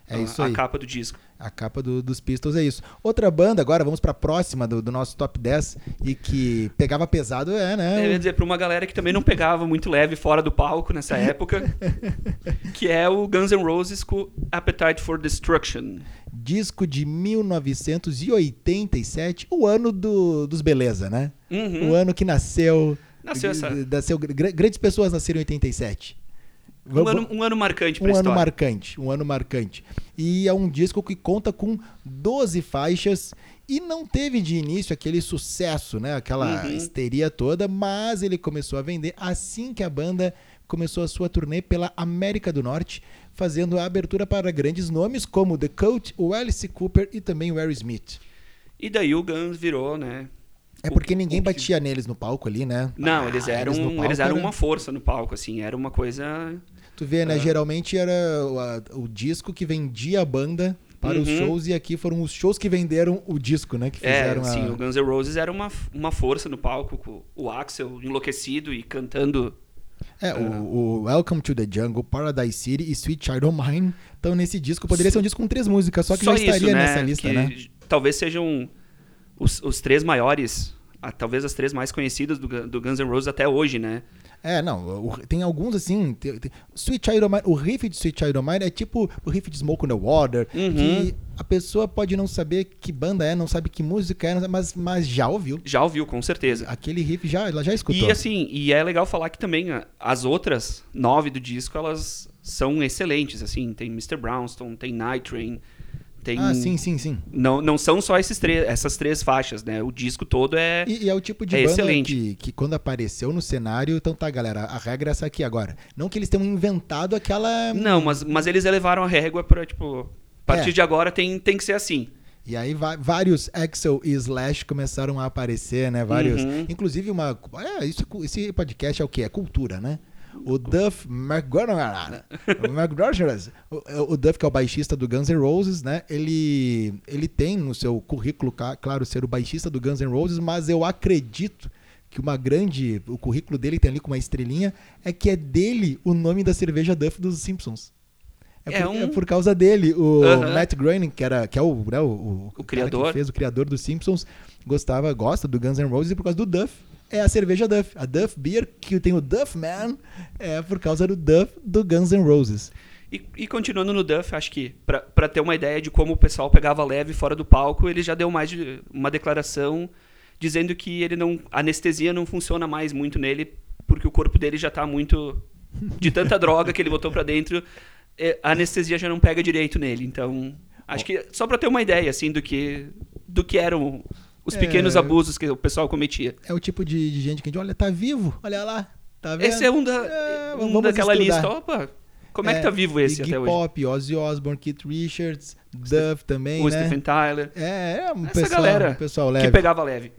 É a, isso a aí. capa do disco. A capa do- dos Pistols é isso. Outra banda, agora vamos pra próxima do, do nosso top 10 e que pegava pesado, é, né? Eu ia dizer pra uma galera que também não pegava muito leve fora do palco nessa <laughs> época, que é o Guns N' Roses com Appetite for Destruction. Disco de 1987, o ano do, dos Beleza, né? Uhum. O ano que nasceu. Nasceu essa- nasceu gra- grandes pessoas nasceram em 87. Um Vamos- ano, um ano marcante pra um ano história. marcante, um ano marcante. E é um disco que conta com 12 faixas e não teve de início aquele sucesso, né? Aquela Uhum. histeria toda, mas ele começou a vender assim que a banda começou a sua turnê pela América do Norte, fazendo a abertura para grandes nomes como The Cult, o Alice Cooper e também o Aerosmith. E daí o Guns virou, né? É porque ninguém batia neles no palco ali, né? Não, Ah, eles eram, no palco eles eram era- uma força no palco, assim, era uma coisa. Tu vê, É. né? Geralmente era o, o disco que vendia a banda para os Uhum. shows e aqui foram os shows que venderam o disco, né? Que É, fizeram assim, a... o Guns N' Roses era uma, uma força no palco, com o Axel enlouquecido e cantando. É, o, o Welcome to the Jungle, Paradise City e Sweet Child O' Mine estão nesse disco. Poderia ser um disco com três músicas, só que já estaria nessa lista, que né? Talvez sejam os, os três maiores, ah, talvez as três mais conhecidas do, do Guns N' Roses até hoje, né? É, não, o- tem alguns assim. tem- tem- Sweet Child O' Mine, o riff de Sweet Child O' Mine é tipo o riff de Smoke on the Water, Uhum. que a pessoa pode não saber que banda é, não sabe que música é, mas, mas já ouviu. Já ouviu, com certeza. Aquele riff já, ela já escutou. E assim, e é legal falar que também ah, as outras nove do disco, elas são excelentes, assim, tem Mr. Brownstone, tem Night Train, tem... Ah, sim, sim, sim. Não, não são só esses três, essas três faixas, né? O disco todo é... E, e é o tipo de É banda excelente. que, que quando apareceu no cenário, então tá, galera, a regra é essa aqui agora. Não que eles tenham inventado aquela. Não, mas, mas eles elevaram a régua pra, tipo... A partir É. de agora tem, tem que ser assim. E aí vários Axel e Slash começaram a aparecer, né? Vários. Uhum. Inclusive uma. É, isso, esse podcast é o quê? É cultura, né? O Duff McGonagall, o, o Duff, que é o baixista do Guns N' Roses, né? Ele, ele tem no seu currículo, claro, ser o baixista do Guns N' Roses, mas eu acredito que uma grande. O currículo dele tem ali com uma estrelinha, é que é dele o nome da cerveja Duff dos Simpsons. É, É por, um- é por causa dele. O Aham. Matt Groening, que, era, que é o, né, o, o, cara criador. que fez o criador dos Simpsons, gostava, gosta do Guns N' Roses e por causa do Duff. É a cerveja Duff. A Duff Beer, que tem o Duff Man, é por causa do Duff do Guns N' Roses. E, e continuando no Duff, acho que pra ter uma ideia de como o pessoal pegava leve fora do palco, ele já deu mais de uma declaração dizendo que ele não a anestesia não funciona mais muito nele porque o corpo dele já tá muito de tanta <laughs> droga que ele botou pra dentro, é, a anestesia já não pega direito nele. Então, acho que só pra ter uma ideia assim do que do que eram os É. pequenos abusos que o pessoal cometia. É o tipo de, de gente que a gente, olha, tá vivo, olha lá, tá vendo? Esse é um, da, É, um vamos daquela estudar. lista. Opa, como é, que tá vivo esse Iggy até hoje? Pop, Ozzy Osbourne, Keith Richards, Duff também, O né? Stephen Tyler. É, é um Essa pessoal, galera um pessoal que leve. pegava leve.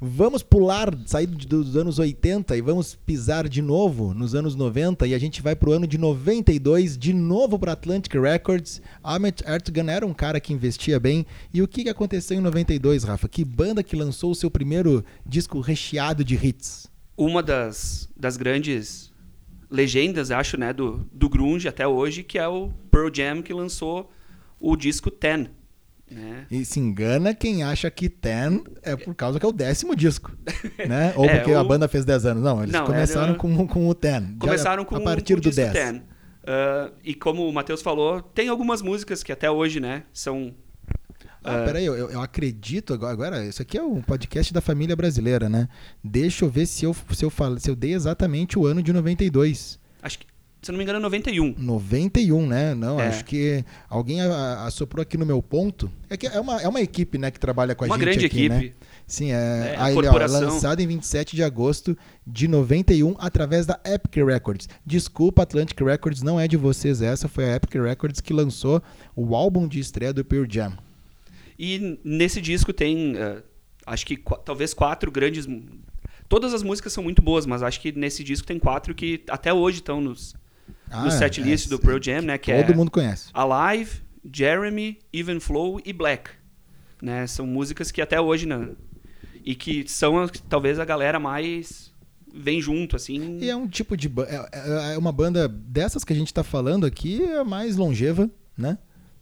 Vamos pular, sair dos anos 80 e vamos pisar de novo nos anos 90 e a gente vai pro ano de 92, de novo para Atlantic Records. Ahmet Ertegun era um cara que investia bem. E o que, que aconteceu em 92, Rafa? Que banda que lançou o seu primeiro disco recheado de hits? Uma das, das grandes legendas, acho, né, do, do grunge até hoje, que é o Pearl Jam, que lançou o disco Ten. Né? E se engana quem acha que Ten é por causa que é o décimo disco, <laughs> né? Ou É, porque o- a banda fez 10 anos. Não, eles Não, começaram era- com, com o Ten. Começaram com, a partir com o do disco 10. Ten. Ah, e como o Matheus falou, tem algumas músicas que até hoje, né, são... Ah, ah, peraí, eu, eu acredito agora, agora. Isso aqui é um podcast da família brasileira, né? Deixa eu ver se eu, se eu, falo, se eu dei exatamente o ano de 92. acho que, se não me engano, é 91. 91, né? Não, É. acho que alguém assoprou aqui no meu ponto. É que é uma, é uma equipe, né, que trabalha com a Uma gente grande aqui, né? equipe. Sim, é, É, a aí, ó, lançado em 27 de agosto de 91 através da Epic Records. Desculpa, Atlantic Records, não é de vocês essa, foi a Epic Records que lançou o álbum de estreia do Pearl Jam. E nesse disco tem, ah, acho que qua- talvez quatro grandes Todas as músicas são muito boas, mas acho que nesse disco tem quatro que até hoje estão nos, Ah, no setlist é, do Pearl Jam, né? Que Todo é mundo conhece. Alive, Jeremy, Even Flow e Black. Né? São músicas que até hoje, né? E que são talvez a galera mais vem junto, assim. E é um tipo de. É, é- é uma banda dessas que a gente tá falando aqui, é a mais longeva, né?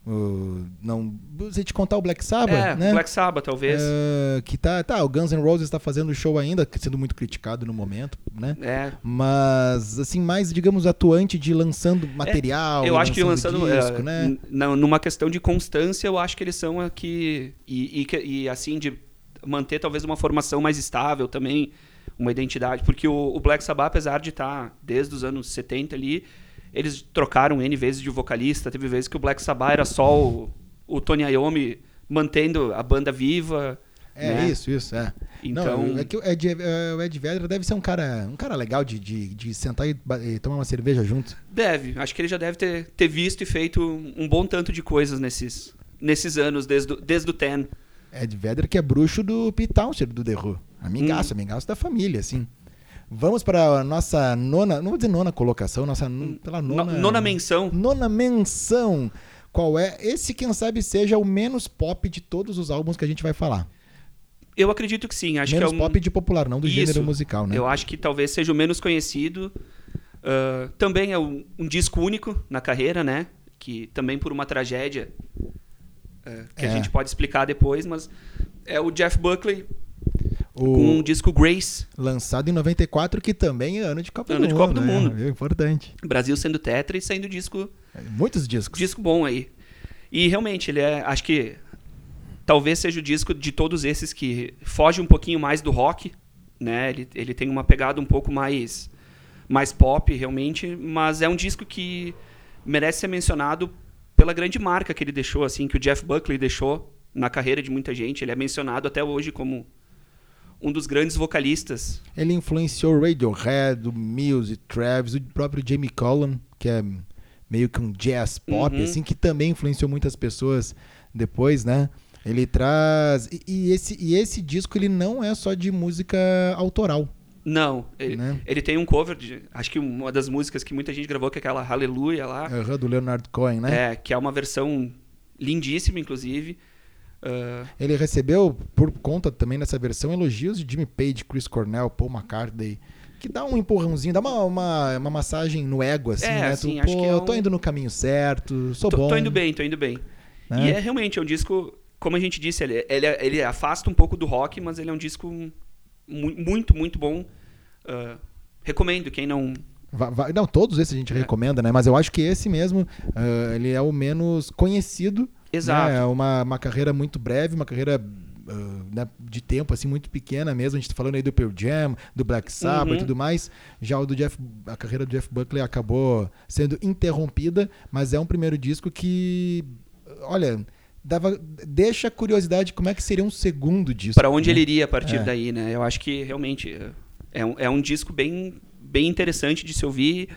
O- não, se te contar o Black Sabbath, É, né? Black Sabbath, talvez. É, que tá, tá, o Guns N' Roses tá fazendo show ainda, sendo muito criticado no momento, né? É. Mas, assim, mais, digamos, atuante de lançando material. Eu acho que lançando. é, disco, né? n- não, numa questão de constância, eu acho que eles são aqui. E, e, e, assim, de manter talvez uma formação mais estável também, uma identidade. Porque o, o Black Sabbath, apesar de estar desde os anos 70 ali, eles trocaram N vezes de vocalista. Teve vezes que o Black Sabbath era só o, o Tony Iommi mantendo a banda viva. É né? isso, isso, é. Então- Não, é que o Ed, é, o Ed Vedra deve ser um cara, um cara legal de, de, de sentar e, e tomar uma cerveja junto. Deve. Acho que ele já deve ter, ter visto e feito um bom tanto de coisas nesses, nesses anos, desde, o- desde o Ten. Ed Vedra que é bruxo do Pete Townshend, do The Who. Amigaço, Hum. amigaço da família, assim. Vamos para a nossa nona, não vou dizer nona colocação, nossa pela No- nona... nona menção. Nona menção. Qual é? Esse, quem sabe, seja o menos pop de todos os álbuns que a gente vai falar. Eu acredito que sim. Acho menos que é um, pop de popular, não do Isso. gênero musical, né? Eu acho que talvez seja o menos conhecido. Ah, também é um, um disco único na carreira, né? Que também por uma tragédia ah, que É. a gente pode explicar depois, mas é o Jeff Buckley O... com o disco Grace, Lançado em 94, que também é ano de Copa Ano do de Mundo. Copa do né? Mundo. É importante. Brasil sendo tetra e saindo disco Muitos discos. disco bom aí. E realmente, ele é. Acho que talvez seja o disco de todos esses que foge um pouquinho mais do rock, né? Ele, ele tem uma pegada um pouco mais, mais pop, realmente, mas é um disco que merece ser mencionado pela grande marca que ele deixou, assim, que o Jeff Buckley deixou na carreira de muita gente. Ele é mencionado até hoje como um dos grandes vocalistas. Ele influenciou Radiohead, o Muse, Travis, o próprio Jamie Cullum, que é meio que um jazz pop, Uhum. assim, que também influenciou muitas pessoas depois, né? Ele traz... E, e esse, e esse disco, ele não é só de música autoral, Não, ele, né? ele tem um cover de. Acho que uma das músicas que muita gente gravou, que é aquela Hallelujah lá. Aham, do Leonard Cohen, né? É, que é uma versão lindíssima, inclusive. Ah, Ele recebeu, por conta também dessa versão, elogios de Jimmy Page, Chris Cornell, Paul McCartney, que dá um empurrãozinho, dá uma, uma, uma massagem no ego, assim, É, né? assim, tu, pô, é eu tô um- indo no caminho certo, sou tô, bom. tô indo bem, tô indo bem. né? E é realmente é um disco, como a gente disse, ele, ele, ele afasta um pouco do rock, mas ele é um disco mu- muito, muito bom. Ah, recomendo, quem não. Não, todos esses a gente É. recomenda, né? Mas eu acho que esse mesmo, ah, ele é o menos conhecido. Exato. Né? É uma, uma carreira muito breve, uma carreira ah, né, de tempo assim muito pequena mesmo. A gente tá falando aí do Pearl Jam, do Black Sabbath Uhum. e tudo mais. Já o do Jeff, a carreira do Jeff Buckley acabou sendo interrompida, mas é um primeiro disco que, olha, dava, deixa a curiosidade de como é que seria um segundo disco. Para onde né? ele iria a partir É. daí, né? Eu acho que realmente é- é um, é um disco bem, bem interessante de se ouvir.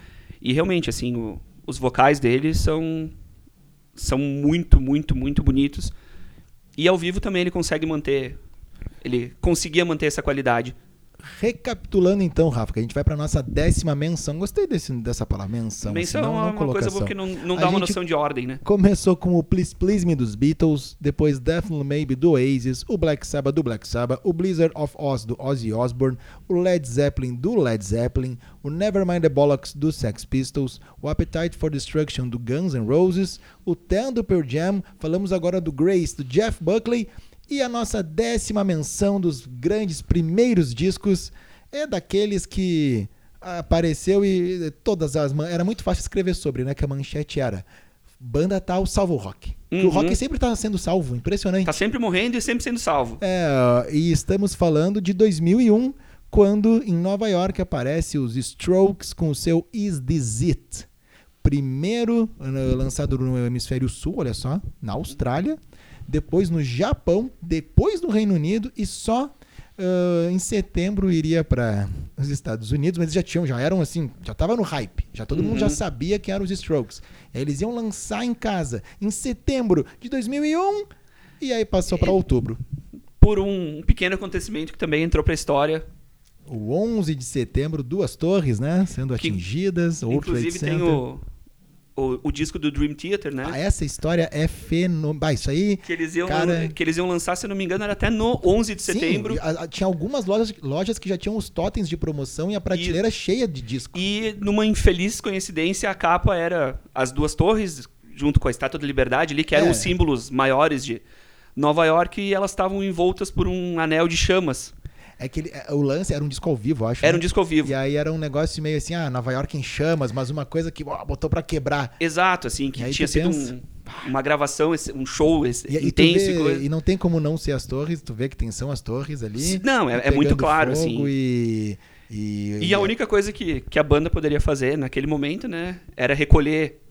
E realmente, assim, o- os vocais dele são, são muito, muito, muito bonitos. E ao vivo também ele consegue manter. Ele conseguia manter essa qualidade. Recapitulando então, Rafa, que a gente vai para nossa décima menção. Gostei desse, dessa palavra, menção. Menção assim, não, é não uma coisa boa que não, não A dá uma gente noção de ordem, né? Começou com o Please Please Me dos Beatles, depois Definitely Maybe do Oasis, o Black Sabbath do Black Sabbath, o Blizzard of Oz do Ozzy Osbourne, o Led Zeppelin do Led Zeppelin, o Nevermind the Bollocks do Sex Pistols, o Appetite for Destruction do Guns N' Roses, o Ten do Pearl Jam, falamos agora do Grace do Jeff Buckley e a nossa décima menção dos grandes primeiros discos é daqueles que apareceu e todas as era muito fácil escrever sobre, né? Que a manchete era banda tal salva o rock. Que o Uhum. rock sempre tá sendo salvo, impressionante. Tá sempre morrendo e sempre sendo salvo. É, e estamos falando de 2001, quando em Nova York aparece os Strokes com o seu Is This It? Primeiro eh, lançado no hemisfério sul, olha só, na Austrália, depois no Japão, depois no Reino Unido e só eh, em setembro iria para os Estados Unidos, mas eles já tinham, já eram assim, já tava no hype, já todo mundo já Uhum. sabia quem eram os Strokes. Aí Eles iam lançar em casa em setembro de 2001 e aí passou para outubro. Por um pequeno acontecimento que também entrou pra história. O 11 de setembro, duas torres, né? Sendo Que, atingidas. Outro Inclusive tem o, o, o disco do Dream Theater, né? Ah, essa história é fenomenal. Isso aí. Que eles, iam, Cara- que eles iam lançar, se eu não me engano, era até no 11 de setembro. Sim, a- a- tinha algumas lojas, lojas que já tinham os totens de promoção e a prateleira cheia de disco. E numa infeliz coincidência, a capa era as duas torres, junto com a Estátua da Liberdade ali, que eram É. os símbolos maiores de Nova York, e elas estavam envoltas por um anel de chamas. É que ele- é, o lance era um disco ao vivo, eu acho. Era né? um disco ao vivo. E aí era um negócio meio assim, ah, Nova York em chamas, mas uma coisa que ó, botou pra quebrar. Exato, assim, que tinha sido pensa- um- uma gravação, um show esse- E, intenso vê- e coisa. e não tem como não ser as torres, tu vê que tem, são as torres ali. Não, é- é muito claro, assim. E, e, E a única coisa que, que a banda poderia fazer naquele momento, né, era recolher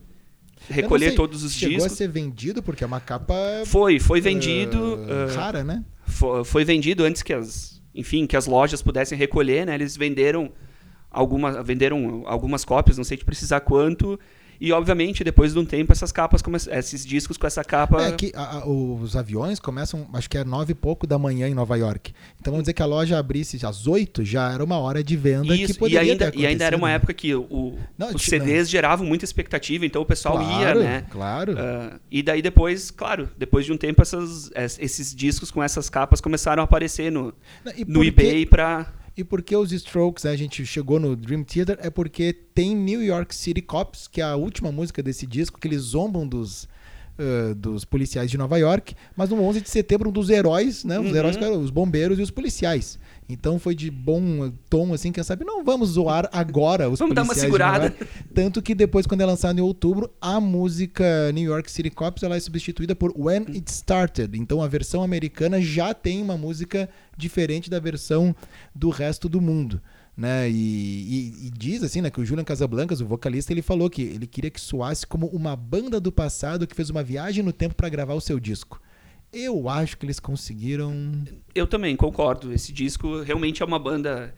recolher sei, todos os chegou discos. a ser vendido porque é uma capa Foi, foi vendido. ah, ah, rara, né? fo- foi vendido antes que as, enfim, que as lojas pudessem recolher, né? Eles venderam algumas, venderam algumas cópias, não sei te precisar quanto. E obviamente, depois de um tempo, essas capas, esses discos com essa capa. É que a- a- os aviões começam, acho que é nove e pouco da manhã em Nova York. Então vamos dizer que a loja abrisse às oito, já era uma hora de venda que Isso, e poderia ainda, ter e ainda era uma época que o, Não, os CDs geravam muita expectativa, então o pessoal claro, ia, né? Claro. Ah, e daí depois, claro, depois de um tempo, essas, es- esses discos com essas capas começaram a aparecer no, Não, e no que- eBay pra. E porque os Strokes, né, a gente chegou no Dream Theater, é porque tem New York City Cops, que é a última música desse disco, que eles zombam dos, ah, dos policiais de Nova York, mas no 11 de setembro um dos heróis, né, os Uhum. heróis que os bombeiros e os policiais. Então foi de bom tom, assim, quem sabe, não vamos zoar agora os Vamos dar uma segurada. Tanto que depois, quando é lançado em outubro, a música New York City Cops ela é substituída por When It Started. Então a versão americana já tem uma música diferente da versão do resto do mundo. Né? E, e- e diz assim, né, que o Julian Casablancas, o vocalista, ele falou que ele queria que soasse como uma banda do passado que fez uma viagem no tempo para gravar o seu disco. Eu acho que eles conseguiram. Eu também concordo. Esse disco realmente é uma banda.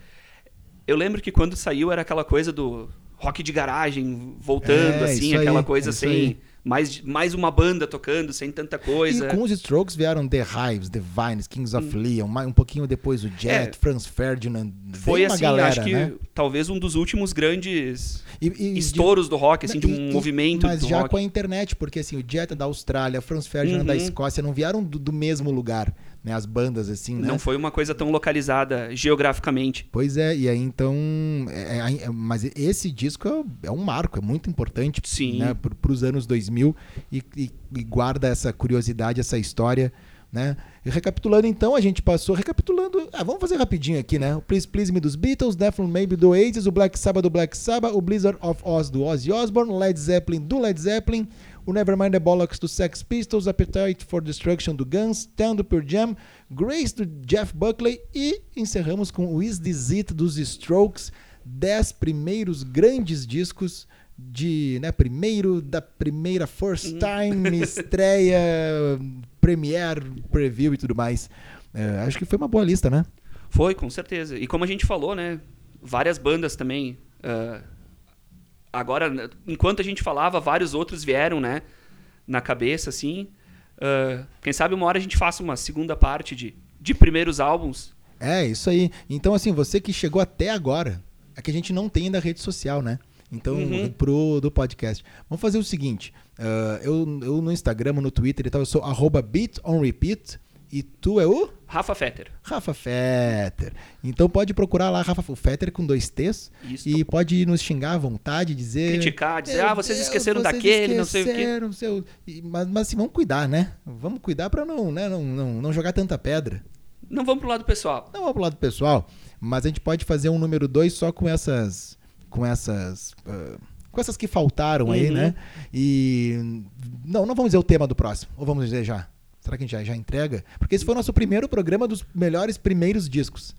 Eu lembro que quando saiu era aquela coisa do rock de garagem voltando, É, assim, isso aí, aquela coisa é sem. aí. Mais, mais uma banda tocando, sem tanta coisa. E com os Strokes vieram The Hives, The Vines, Kings of Leon, mais- um pouquinho depois o Jet, Hum. É. Franz Ferdinand. Foi assim, galera, acho que né? talvez um dos últimos grandes E- e- estouros do rock, assim, de um E- movimento Mas já rock. com a internet, porque assim, o Jet é da Austrália, Franz Ferdinand da Uhum. Escócia não vieram do, do mesmo lugar, né? As bandas assim, né? Não foi uma coisa tão localizada geograficamente. Pois é, e aí então. é- é- é- mas esse disco é, é um marco, é muito importante Sim. né, para os anos 2000 e, e- e guarda essa curiosidade, essa história. Né? E recapitulando então, a gente passou. Recapitulando. Ah, vamos fazer rapidinho aqui, né? O Please Please Me dos Beatles, Death Maybe do Oasis, o Black Sabbath do Black Sabbath, o Blizzard of Oz do Ozzy Osbourne, Led Zeppelin do Led Zeppelin, o Nevermind the Bollocks do Sex Pistols, Appetite for Destruction do Guns, Town do Pearl Jam, Grace do Jeff Buckley e encerramos com o Is This It dos Strokes, 10 primeiros grandes discos de, né, primeiro da primeira first time, <laughs> estreia, premiere, preview e tudo mais. É, acho que foi uma boa lista, né? Foi, com certeza. E como a gente falou, né? Várias bandas também. ah, agora, enquanto a gente falava, vários outros vieram, né? Na cabeça, assim. Ah, quem sabe uma hora a gente faça uma segunda parte de, de primeiros álbuns. É, isso aí. Então, assim, você que chegou até agora, é que a gente não tem ainda rede social, né? Então, Uhum. pro do podcast. Vamos fazer o seguinte: ah, eu, eu no Instagram, no Twitter e tal, eu sou arroba beat on repeat. E tu é o Rafa Fetter. Rafa Fetter. Então pode procurar lá Rafa Fetter com dois T's. Isso. E pode nos xingar à vontade, dizer. Criticar, dizer, "Meu ah, vocês Deus, esqueceram vocês daquele, não sei o quê. esqueceram, seu-" Mas, mas assim, vamos cuidar, né? Vamos cuidar pra não, né, não, não, não jogar tanta pedra. Não vamos pro lado pessoal. Não vamos pro lado pessoal, mas a gente pode fazer um número 2 só com essas. Com essas. ah, com essas que faltaram aí, Uhum. né? E. Não, não vamos dizer o tema do próximo. Ou vamos dizer já? Será que a gente já, já entrega? Porque esse foi o nosso primeiro programa dos melhores primeiros discos.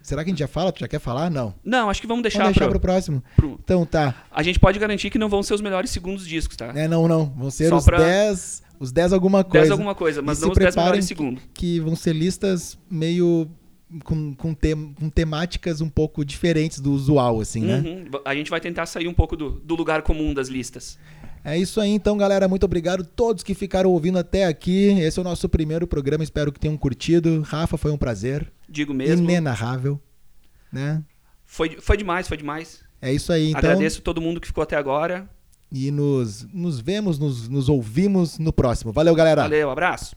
Será que a gente já fala? Tu já quer falar? Não. Não, acho que vamos deixar, Vamos deixar pro pro, próximo. pro- Então tá. A gente pode garantir que não vão ser os melhores segundos discos, tá? É, não, não. Vão ser Só os pra- 10. Os 10 alguma coisa. 10 alguma coisa, mas E não os 10 preparem melhores segundos. que vão ser listas meio com, com, tem- com temáticas um pouco diferentes do usual, assim, né? Uhum. A gente vai tentar sair um pouco do, do lugar comum das listas. É isso aí, então, galera. Muito obrigado a todos que ficaram ouvindo até aqui. Esse é o nosso primeiro programa. Espero que tenham curtido. Rafa, foi um prazer. Digo mesmo. Inenarrável. Né? Foi, foi demais, foi demais. É isso aí, então. Agradeço todo mundo que ficou até agora. E nos, nos vemos, nos, nos ouvimos no próximo. Valeu, galera. Valeu, abraço.